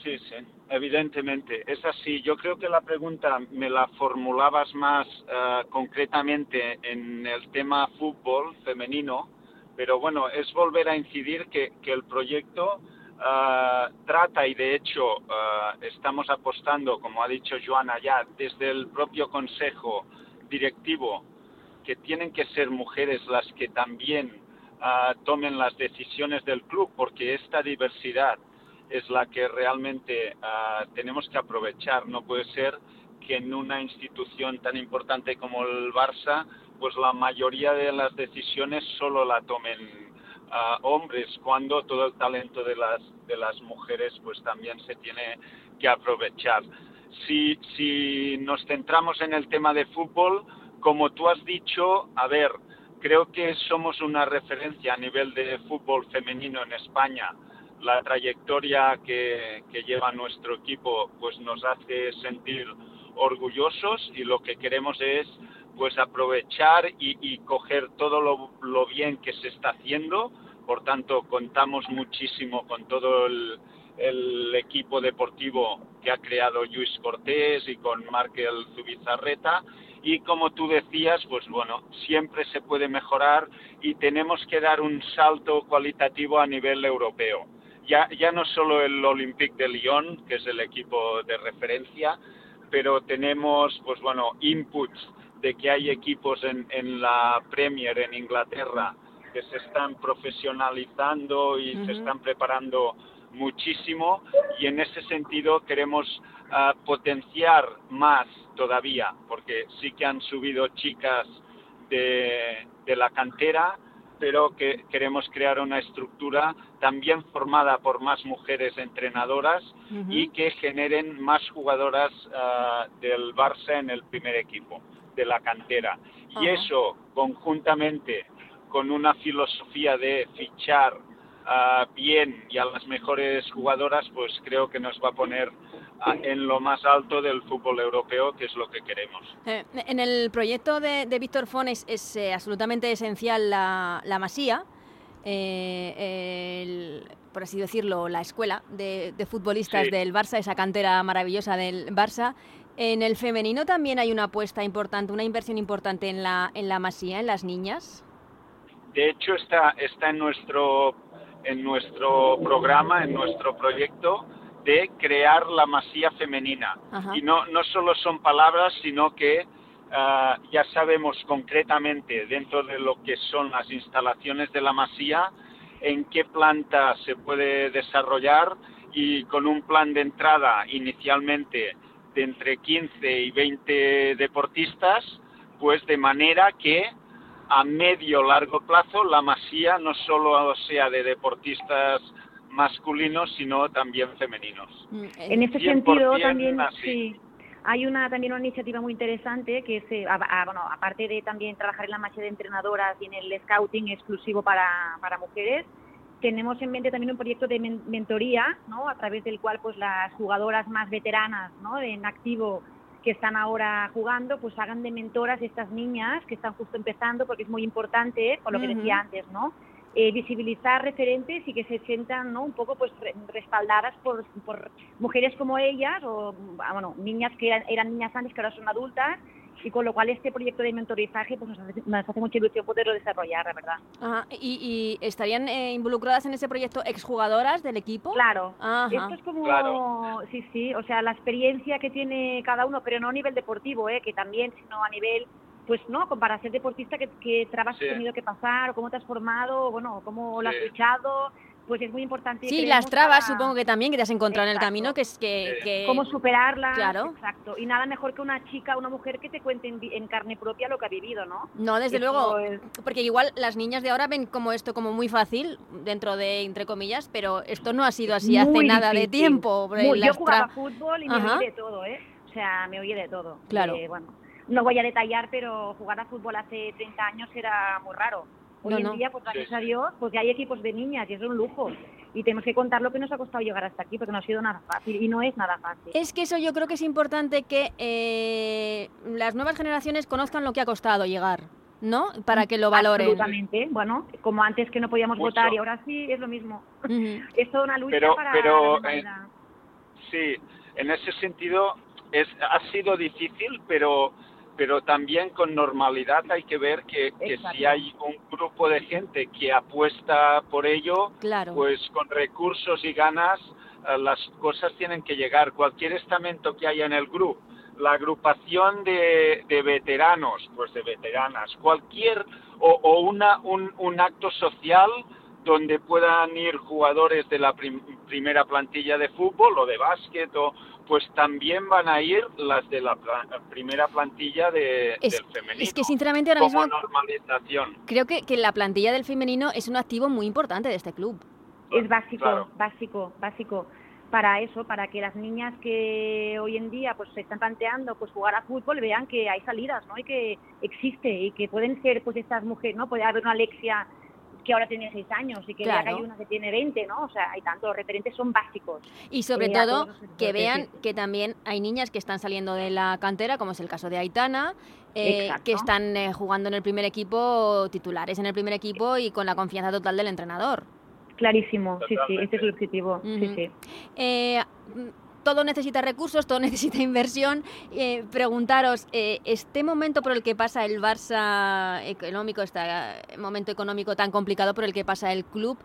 Sí, sí, evidentemente. Es así. Yo creo que la pregunta me la formulabas más eh, concretamente en el tema fútbol femenino, pero bueno, es volver a incidir que, que el proyecto eh, trata y de hecho eh, estamos apostando, como ha dicho Joana ya, desde el propio Consejo Directivo, que tienen que ser mujeres las que también tomen las decisiones del club, porque esta diversidad es la que realmente tenemos que aprovechar. No puede ser que en una institución tan importante como el Barça, pues la mayoría de las decisiones solo la tomen hombres, cuando todo el talento de las, de las mujeres pues también se tiene que aprovechar. Si, si nos centramos en el tema de fútbol, como tú has dicho, a ver, Creo que somos una referencia a nivel de fútbol femenino en España. La trayectoria que, lleva nuestro equipo pues nos hace sentir orgullosos y lo que queremos es pues aprovechar y, coger todo lo, bien que se está haciendo. Por tanto, contamos muchísimo con todo el, el equipo deportivo que ha creado Luis Cortés y con Markel Zubizarreta y como tú decías, pues bueno, siempre se puede mejorar y tenemos que dar un salto cualitativo a nivel europeo. ya, ya no solo el Olympique de Lyon, que es el equipo de referencia, pero tenemos, pues bueno, inputs de que hay equipos en, en la Premier en Inglaterra que se están profesionalizando y se están preparando muchísimo y en ese sentido queremos ah, potenciar más todavía porque sí que han subido chicas de, de la cantera pero que queremos crear una estructura también formada por más mujeres entrenadoras y que generen más jugadoras ah, del Barça en el primer equipo de la cantera. Y eso conjuntamente con una filosofía de fichar ah, bien y a las mejores jugadoras, pues creo que nos va a poner en lo más alto del fútbol europeo, que es lo que queremos. Eh, en el proyecto de, de Víctor Fon es, es, eh, absolutamente esencial la, la masía, eh, el- por así decirlo, la escuela de, de futbolistas Sí. del Barça, esa cantera maravillosa del Barça. En el femenino también hay una apuesta importante, una inversión importante en la, en la masía, en las niñas. De hecho, está, está en, nuestro, en nuestro programa, en nuestro proyecto, de crear la masía femenina. Ajá. Y no, no solo son palabras, sino que ah, ya sabemos concretamente dentro de lo que son las instalaciones de la masía en qué planta se puede desarrollar y con un plan de entrada inicialmente de entre 15 y 20 deportistas, pues de manera que a medio largo plazo la masía no solo sea de deportistas masculinos, sino también femeninos. Mm, En este 100% sentido también así. sí. Hay una también una iniciativa muy interesante que es eh, a- a- bueno aparte de también trabajar en la marcha de entrenadoras y en el scouting exclusivo para, para mujeres tenemos en mente también un proyecto de men- mentoría no a través del cual pues las jugadoras más veteranas no en activo que están ahora jugando pues hagan de mentoras estas niñas que están justo empezando porque es muy importante con lo que decía antes no eh, visibilizar referentes y que se sientan ¿no? un poco pues re- respaldadas por, por mujeres como ellas o ah, bueno niñas que eran, eran niñas antes que ahora son adultas y con lo cual este proyecto de mentorizaje pues nos hace, nos hace mucha ilusión poderlo desarrollar la verdad ajá, y, y estarían eh, involucradas en ese proyecto exjugadoras del equipo? claro Ajá. esto es como Claro. sí sí o sea la experiencia que tiene cada uno pero no a nivel deportivo eh que también sino a nivel pues no, para ser deportista, que, que trabas Sí. has tenido que pasar, o cómo te has formado, o bueno, cómo lo has luchado, pues es muy importante. Sí, las trabas para- supongo que también que te has encontrado en el camino, que es que... Sí. que- cómo superarlas, Claro. exacto. Y nada mejor que una chica, una mujer que te cuente en, carne propia lo que ha vivido, ¿no? No, desde Eso luego, es- porque igual las niñas de ahora ven como esto como muy fácil, dentro de entre comillas, pero esto no ha sido así hace nada de tiempo. Muy- yo jugaba tra- fútbol y me Ajá. oí de todo, ¿eh? O sea, me oí de todo. Claro. Eh, bueno, no voy a detallar, pero jugar a fútbol hace 30 años era muy raro. Hoy No, en no. día, pues gracias Sí, a. Dios, pues ya hay equipos de niñas y es un lujo. Y tenemos que contar lo que nos ha costado llegar hasta aquí, porque no ha sido nada fácil y no es nada fácil. Es que eso yo creo que es importante que eh, las nuevas generaciones conozcan lo que ha costado llegar, ¿no? Para que lo valoren. Absolutamente. Bueno, como antes que no podíamos Mucho. votar y ahora sí, es lo mismo. Es toda una lucha Pero- para pero, la eh. Sí, en ese sentido es, ha sido difícil, pero, pero también con normalidad hay que ver que, que si hay un grupo de gente que apuesta por ello, Claro. pues con recursos y ganas eh, las cosas tienen que llegar. Cualquier estamento que haya en el grupo, la agrupación de, de veteranos, pues de veteranas, cualquier o, o una, un, un acto social donde puedan ir jugadores de la prim- primera plantilla de fútbol o de básquet, o, pues también van a ir las de la pla- primera plantilla de, Es, del femenino. es que sinceramente ahora mismo normalización. creo que, que la plantilla del femenino es un activo muy importante de este club. Es básico, Claro. básico, básico para eso, para que las niñas que hoy en día pues se están planteando pues jugar a fútbol vean que hay salidas, ¿no? Y que existe y que pueden ser pues estas mujeres, ¿no? Puede haber una Alexia que ahora tiene seis años y que vea que Claro. hay una que tiene 20, ¿no? O sea, hay tanto, los referentes son básicos. Y sobre Eh, todo que vean que también hay niñas que están saliendo de la cantera, como es el caso de Aitana, eh, que están eh, jugando en el primer equipo, titulares en el primer equipo y con la confianza total del entrenador. Clarísimo, sí, sí, este es el objetivo, sí, sí. Todo necesita recursos, todo *laughs* necesita inversión. Eh, preguntaros, eh, este momento por el que pasa el Barça económico, este momento económico tan complicado por el que pasa el club,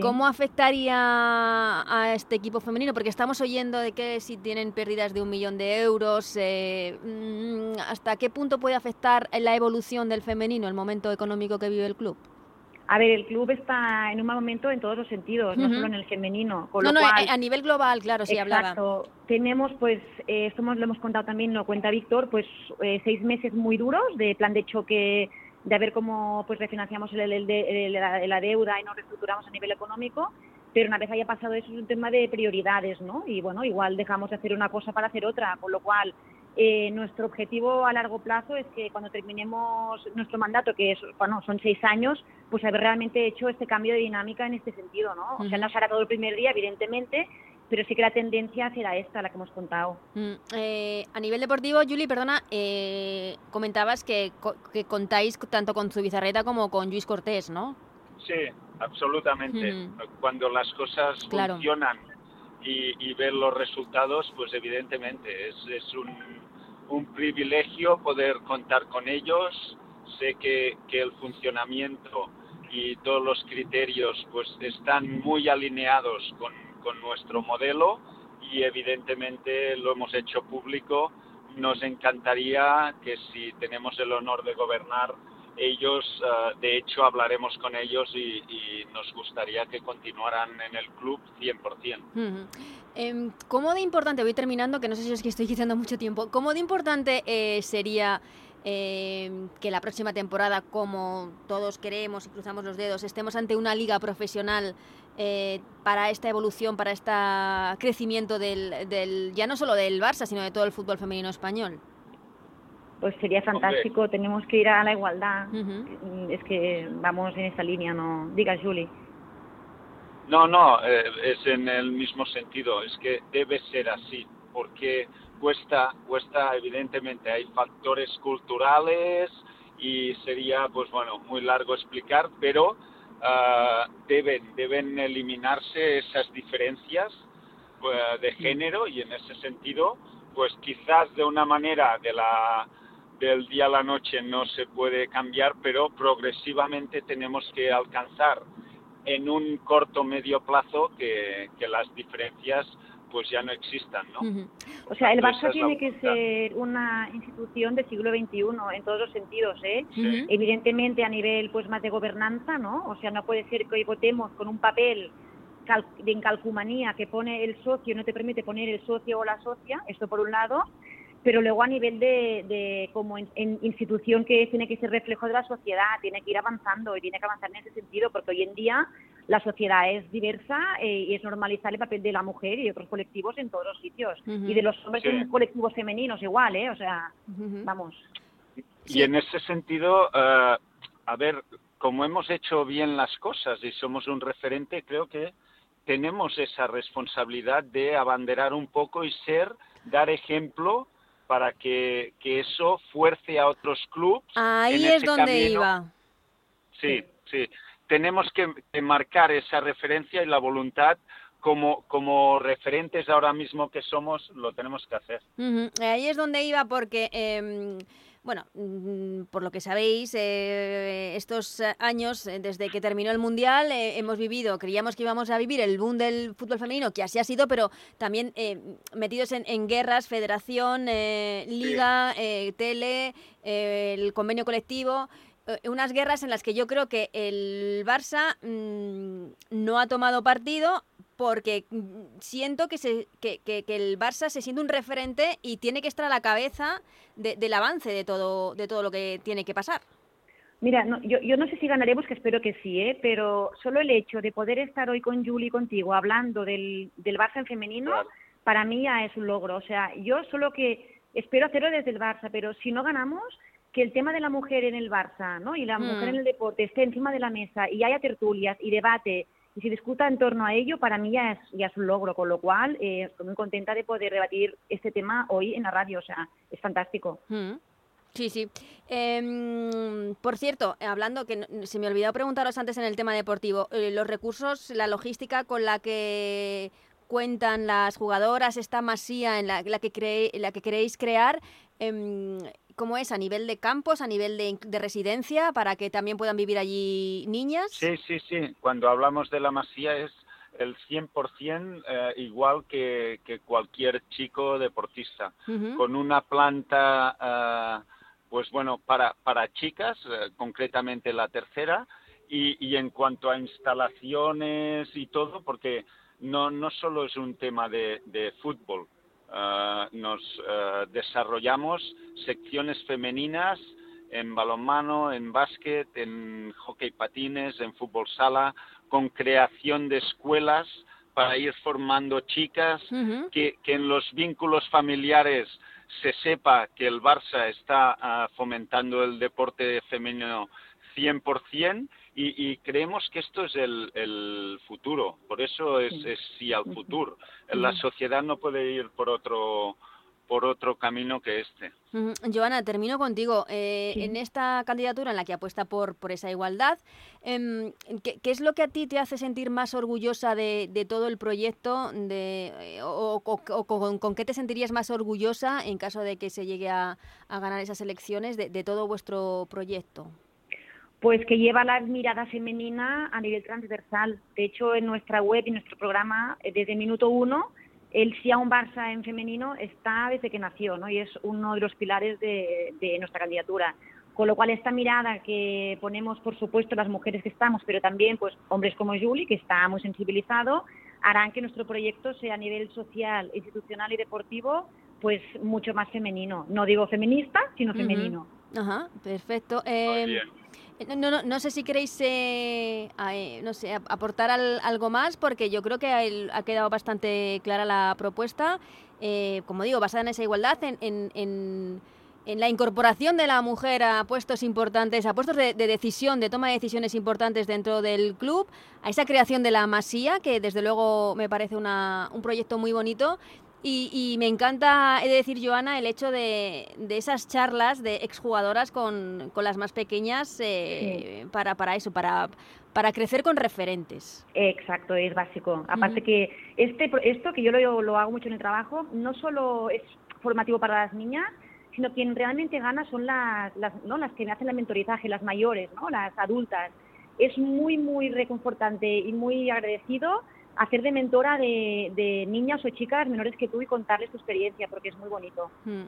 ¿cómo afectaría a este equipo femenino? Porque estamos oyendo de que si tienen pérdidas de un millón de euros, mm, ¿hasta qué punto puede afectar la evolución del femenino, el momento económico que vive el club? A ver, el club está en un mal momento en todos los sentidos, no solo en el femenino. no, no, a nivel global, claro, sí exacto. Tenemos, pues, eh, esto lo hemos contado también, lo cuenta Víctor, pues eh, seis meses muy duros de plan de choque, de ver cómo pues refinanciamos el, la, deuda y nos reestructuramos a nivel económico. Pero una vez haya pasado eso es un tema de prioridades, ¿no? Y bueno, igual dejamos de hacer una cosa para hacer otra, con lo cual eh, nuestro objetivo a largo plazo es que cuando terminemos nuestro mandato, que es, bueno, son seis años, pues haber realmente hecho este cambio de dinámica en este sentido, ¿no? O sea, no será todo el primer día, evidentemente, pero sí que la tendencia será esta, la que hemos contado. Mm, eh, a nivel deportivo, Juli, perdona, eh, comentabas que, que, contáis tanto con Zubizarreta como con Luis Cortés, ¿no? Sí, absolutamente. Cuando las cosas funcionan y, y ver los resultados, pues evidentemente es, es un un privilegio poder contar con ellos. Sé que, el funcionamiento y todos los criterios pues están muy alineados con, nuestro modelo y evidentemente lo hemos hecho público. Nos encantaría que si tenemos el honor de gobernar ellos, ah, de hecho, hablaremos con ellos y, nos gustaría que continuaran en el club 100%. Em, ¿Cómo de importante, voy terminando, que no sé si es que estoy quitando mucho tiempo, cómo de importante eh, sería em, que la próxima temporada, como todos queremos y cruzamos los dedos, estemos ante una liga profesional eh, para esta evolución, para este crecimiento del, ya no solo del Barça, sino de todo el fútbol femenino español? Pues sería fantástico, tenemos que ir a la igualdad. Es que vamos en esa línea, ¿no? Diga, Julie. No, no, eh, es en el mismo sentido, es que debe ser así, porque cuesta, cuesta, evidentemente, hay factores culturales y sería, pues bueno, muy largo explicar, pero uh, deben, deben eliminarse esas diferencias pues, de género y en ese sentido, pues quizás de una manera de la del día a la noche no se puede cambiar, pero progresivamente tenemos que alcanzar en un corto medio plazo que, las diferencias pues ya no existan, ¿no? O sea, el Barça tiene que ser una institución del siglo XXI en todos los sentidos, ¿eh? Evidentemente a nivel pues más de gobernanza, ¿no? O sea, no puede ser que hoy votemos con un papel de encalcumanía que pone el socio, no te permite poner el socio o la socia, esto por un lado, pero luego a nivel de, como en, institución que tiene que ser reflejo de la sociedad, tiene que ir avanzando y tiene que avanzar en ese sentido, porque hoy en día la sociedad es diversa eh, y es normalizar el papel de la mujer y de otros colectivos en todos los sitios. Y de los hombres en colectivos femeninos igual, ¿eh? O sea, vamos. Y en ese sentido, uh, a ver, como hemos hecho bien las cosas y somos un referente, creo que tenemos esa responsabilidad de abanderar un poco y ser, dar ejemplo para que, eso fuerce a otros clubes. Ahí es donde iba. Sí, sí. Tenemos que, marcar esa referencia y la voluntad como, como referentes ahora mismo que somos, lo tenemos que hacer. Ahí es donde iba porque... Em, bueno, mm, por lo que sabéis, eh, estos años, eh, desde que terminó el Mundial, eh, hemos vivido, creíamos que íbamos a vivir el boom del fútbol femenino, que así ha sido, pero también metidos en, guerras, federación, liga, tele, el convenio colectivo unas guerras en las que yo creo que el Barça mm, no ha tomado partido, porque mm, siento que, se, que, que, el Barça se siente un referente y tiene que estar a la cabeza del avance de todo, de todo lo que tiene que pasar. Mira, yo, yo no sé si ganaremos, que espero que sí, ¿eh? pero solo el hecho de poder estar hoy con Julie y contigo hablando del, del Barça en femenino, para mí ya es un logro. O sea, yo solo que espero hacerlo desde el Barça, pero si no ganamos, que el tema de la mujer en el Barça ¿no? y la mujer mm. en el deporte esté encima de la mesa y haya tertulias y debate y si discuta en torno a ello, para mí ya es, ya es un logro, con lo cual eh, estoy muy contenta de poder debatir este tema hoy en la radio, o sea, es fantástico. Mm. Sí, sí. Em, por cierto, hablando, que se me olvidó preguntaros antes en el tema deportivo, eh, los recursos, la logística con la que cuentan las jugadoras, esta masía en la, que, la que queréis crear, em, ¿cómo es? ¿A nivel de campos, a nivel de, residencia, para que también puedan vivir allí niñas? Sí, sí, sí. Cuando hablamos de la masía es el 100% eh, igual que, cualquier chico deportista, con una planta, eh, pues bueno, para, para chicas, eh, concretamente la tercera, y, en cuanto a instalaciones y todo, porque no, no solo es un tema de, fútbol, nos desarrollamos secciones femeninas en balonmano, en básquet, en hockey patines, en fútbol sala, con creación de escuelas para ir formando chicas, que, en los vínculos familiares se sepa que el Barça está ah, fomentando el deporte femenino 100% y, y creemos que esto es el, futuro. Por eso es, es sí al futuro. La sociedad no puede ir por otro por otro camino que este. Joana, termino contigo. Eh, en esta candidatura en la que apuesta por, por esa igualdad, em, ¿qué, es lo que a ti te hace sentir más orgullosa de, todo el proyecto? De, eh, o, con, qué te sentirías más orgullosa en caso de que se llegue a, ganar esas elecciones de, de todo vuestro proyecto? Pues que lleva la mirada femenina a nivel transversal. De hecho, en nuestra web y nuestro programa, eh, desde minuto uno, el sí a un Barça en femenino está desde que nació, ¿no? Y es uno de los pilares de, nuestra candidatura. Con lo cual, esta mirada que ponemos, por supuesto, las mujeres que estamos, pero también pues hombres como Julie, que está muy sensibilizado, harán que nuestro proyecto sea a nivel social, institucional y deportivo, pues mucho más femenino. No digo feminista, sino femenino. Ajá, perfecto. Eh, no, no, no sé si queréis eh, eh, no sé, aportar algo más, porque yo creo que ha quedado bastante clara la propuesta. Eh, como digo, basada en esa igualdad, en, en, la incorporación de la mujer a puestos importantes, a puestos de, de, decisión, de toma de decisiones importantes dentro del club, a esa creación de la masía, que desde luego me parece una, un proyecto muy bonito. Y, me encanta, he de decir, Joana, el hecho de, esas charlas de exjugadoras con, con las más pequeñas eh, para, para eso, para, para crecer con referentes. Exacto, es básico. Aparte que este, esto, que yo lo, lo, hago mucho en el trabajo, no solo es formativo para las niñas, sino quien realmente gana son las, las, ¿no? las que me hacen el mentorizaje, las mayores, ¿no? las adultas. Es muy, muy reconfortante y muy agradecido hacer de mentora de, niñas o chicas menores que tú y contarles tu experiencia, porque es muy bonito. Hmm.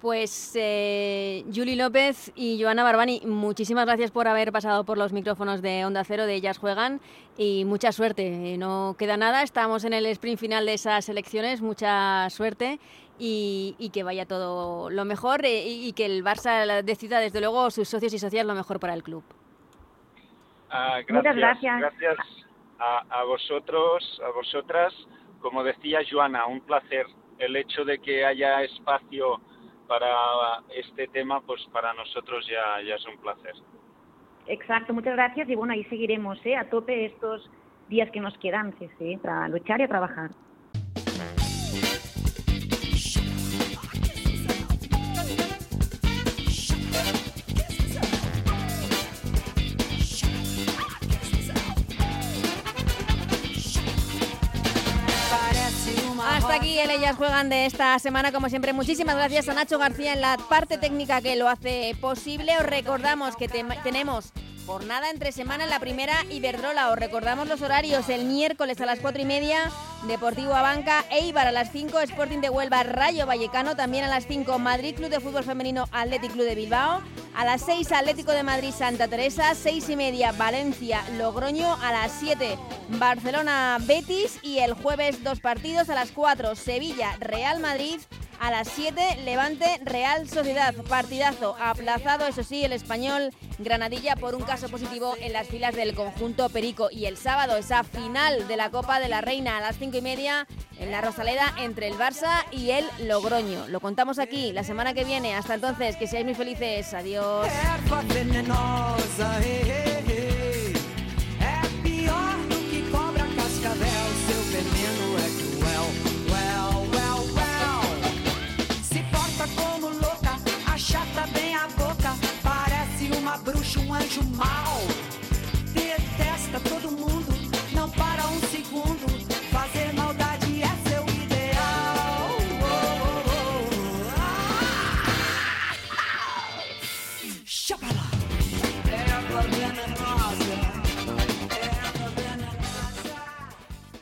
Pues eh, Julie López y Joana Barbani, muchísimas gracias por haber pasado por los micrófonos de Onda Cero de Ellas Juegan y mucha suerte. No queda nada, estamos en el sprint final de esas elecciones, mucha suerte y, que vaya todo lo mejor eh, y, que el Barça decida desde luego sus socios y socias lo mejor para el club. Ah, Muchas gracias. gracias a, vosotros, a vosotras. Como decía Joana, un placer. El hecho de que haya espacio para este tema, pues para nosotros ya, ya es un placer. Exacto, muchas gracias y bueno, ahí seguiremos ¿eh? a tope estos días que nos quedan, sí, sí, para luchar y a trabajar. Ellas Juegan de esta semana. Como siempre, muchísimas gracias a Nacho García en la parte técnica que lo hace posible. Os recordamos que tenemos Jornada entre semana en la primera Iberdrola. Os recordamos los horarios. El miércoles a las cuatro y media, Deportivo Abanca, Eibar a las 5, Sporting de Huelva, Rayo Vallecano. También a las 5, Madrid Club de Fútbol Femenino, Atlético Club de Bilbao. A las 6, Atlético de Madrid, Santa Teresa. Seis y media, Valencia, Logroño. A las 7, Barcelona, Betis. Y el jueves, dos partidos. A las 4, Sevilla, Real Madrid. A las 7, Levante Real Sociedad. Partidazo aplazado, eso sí, el español Granadilla por un caso positivo en las filas del conjunto Perico. Y el sábado, esa final de la Copa de la Reina a las 5 cinco y media en la Rosaleda entre el Barça y el Logroño. Lo contamos aquí la semana que viene. Hasta entonces, que seáis muy felices. Adiós. um anjo mau.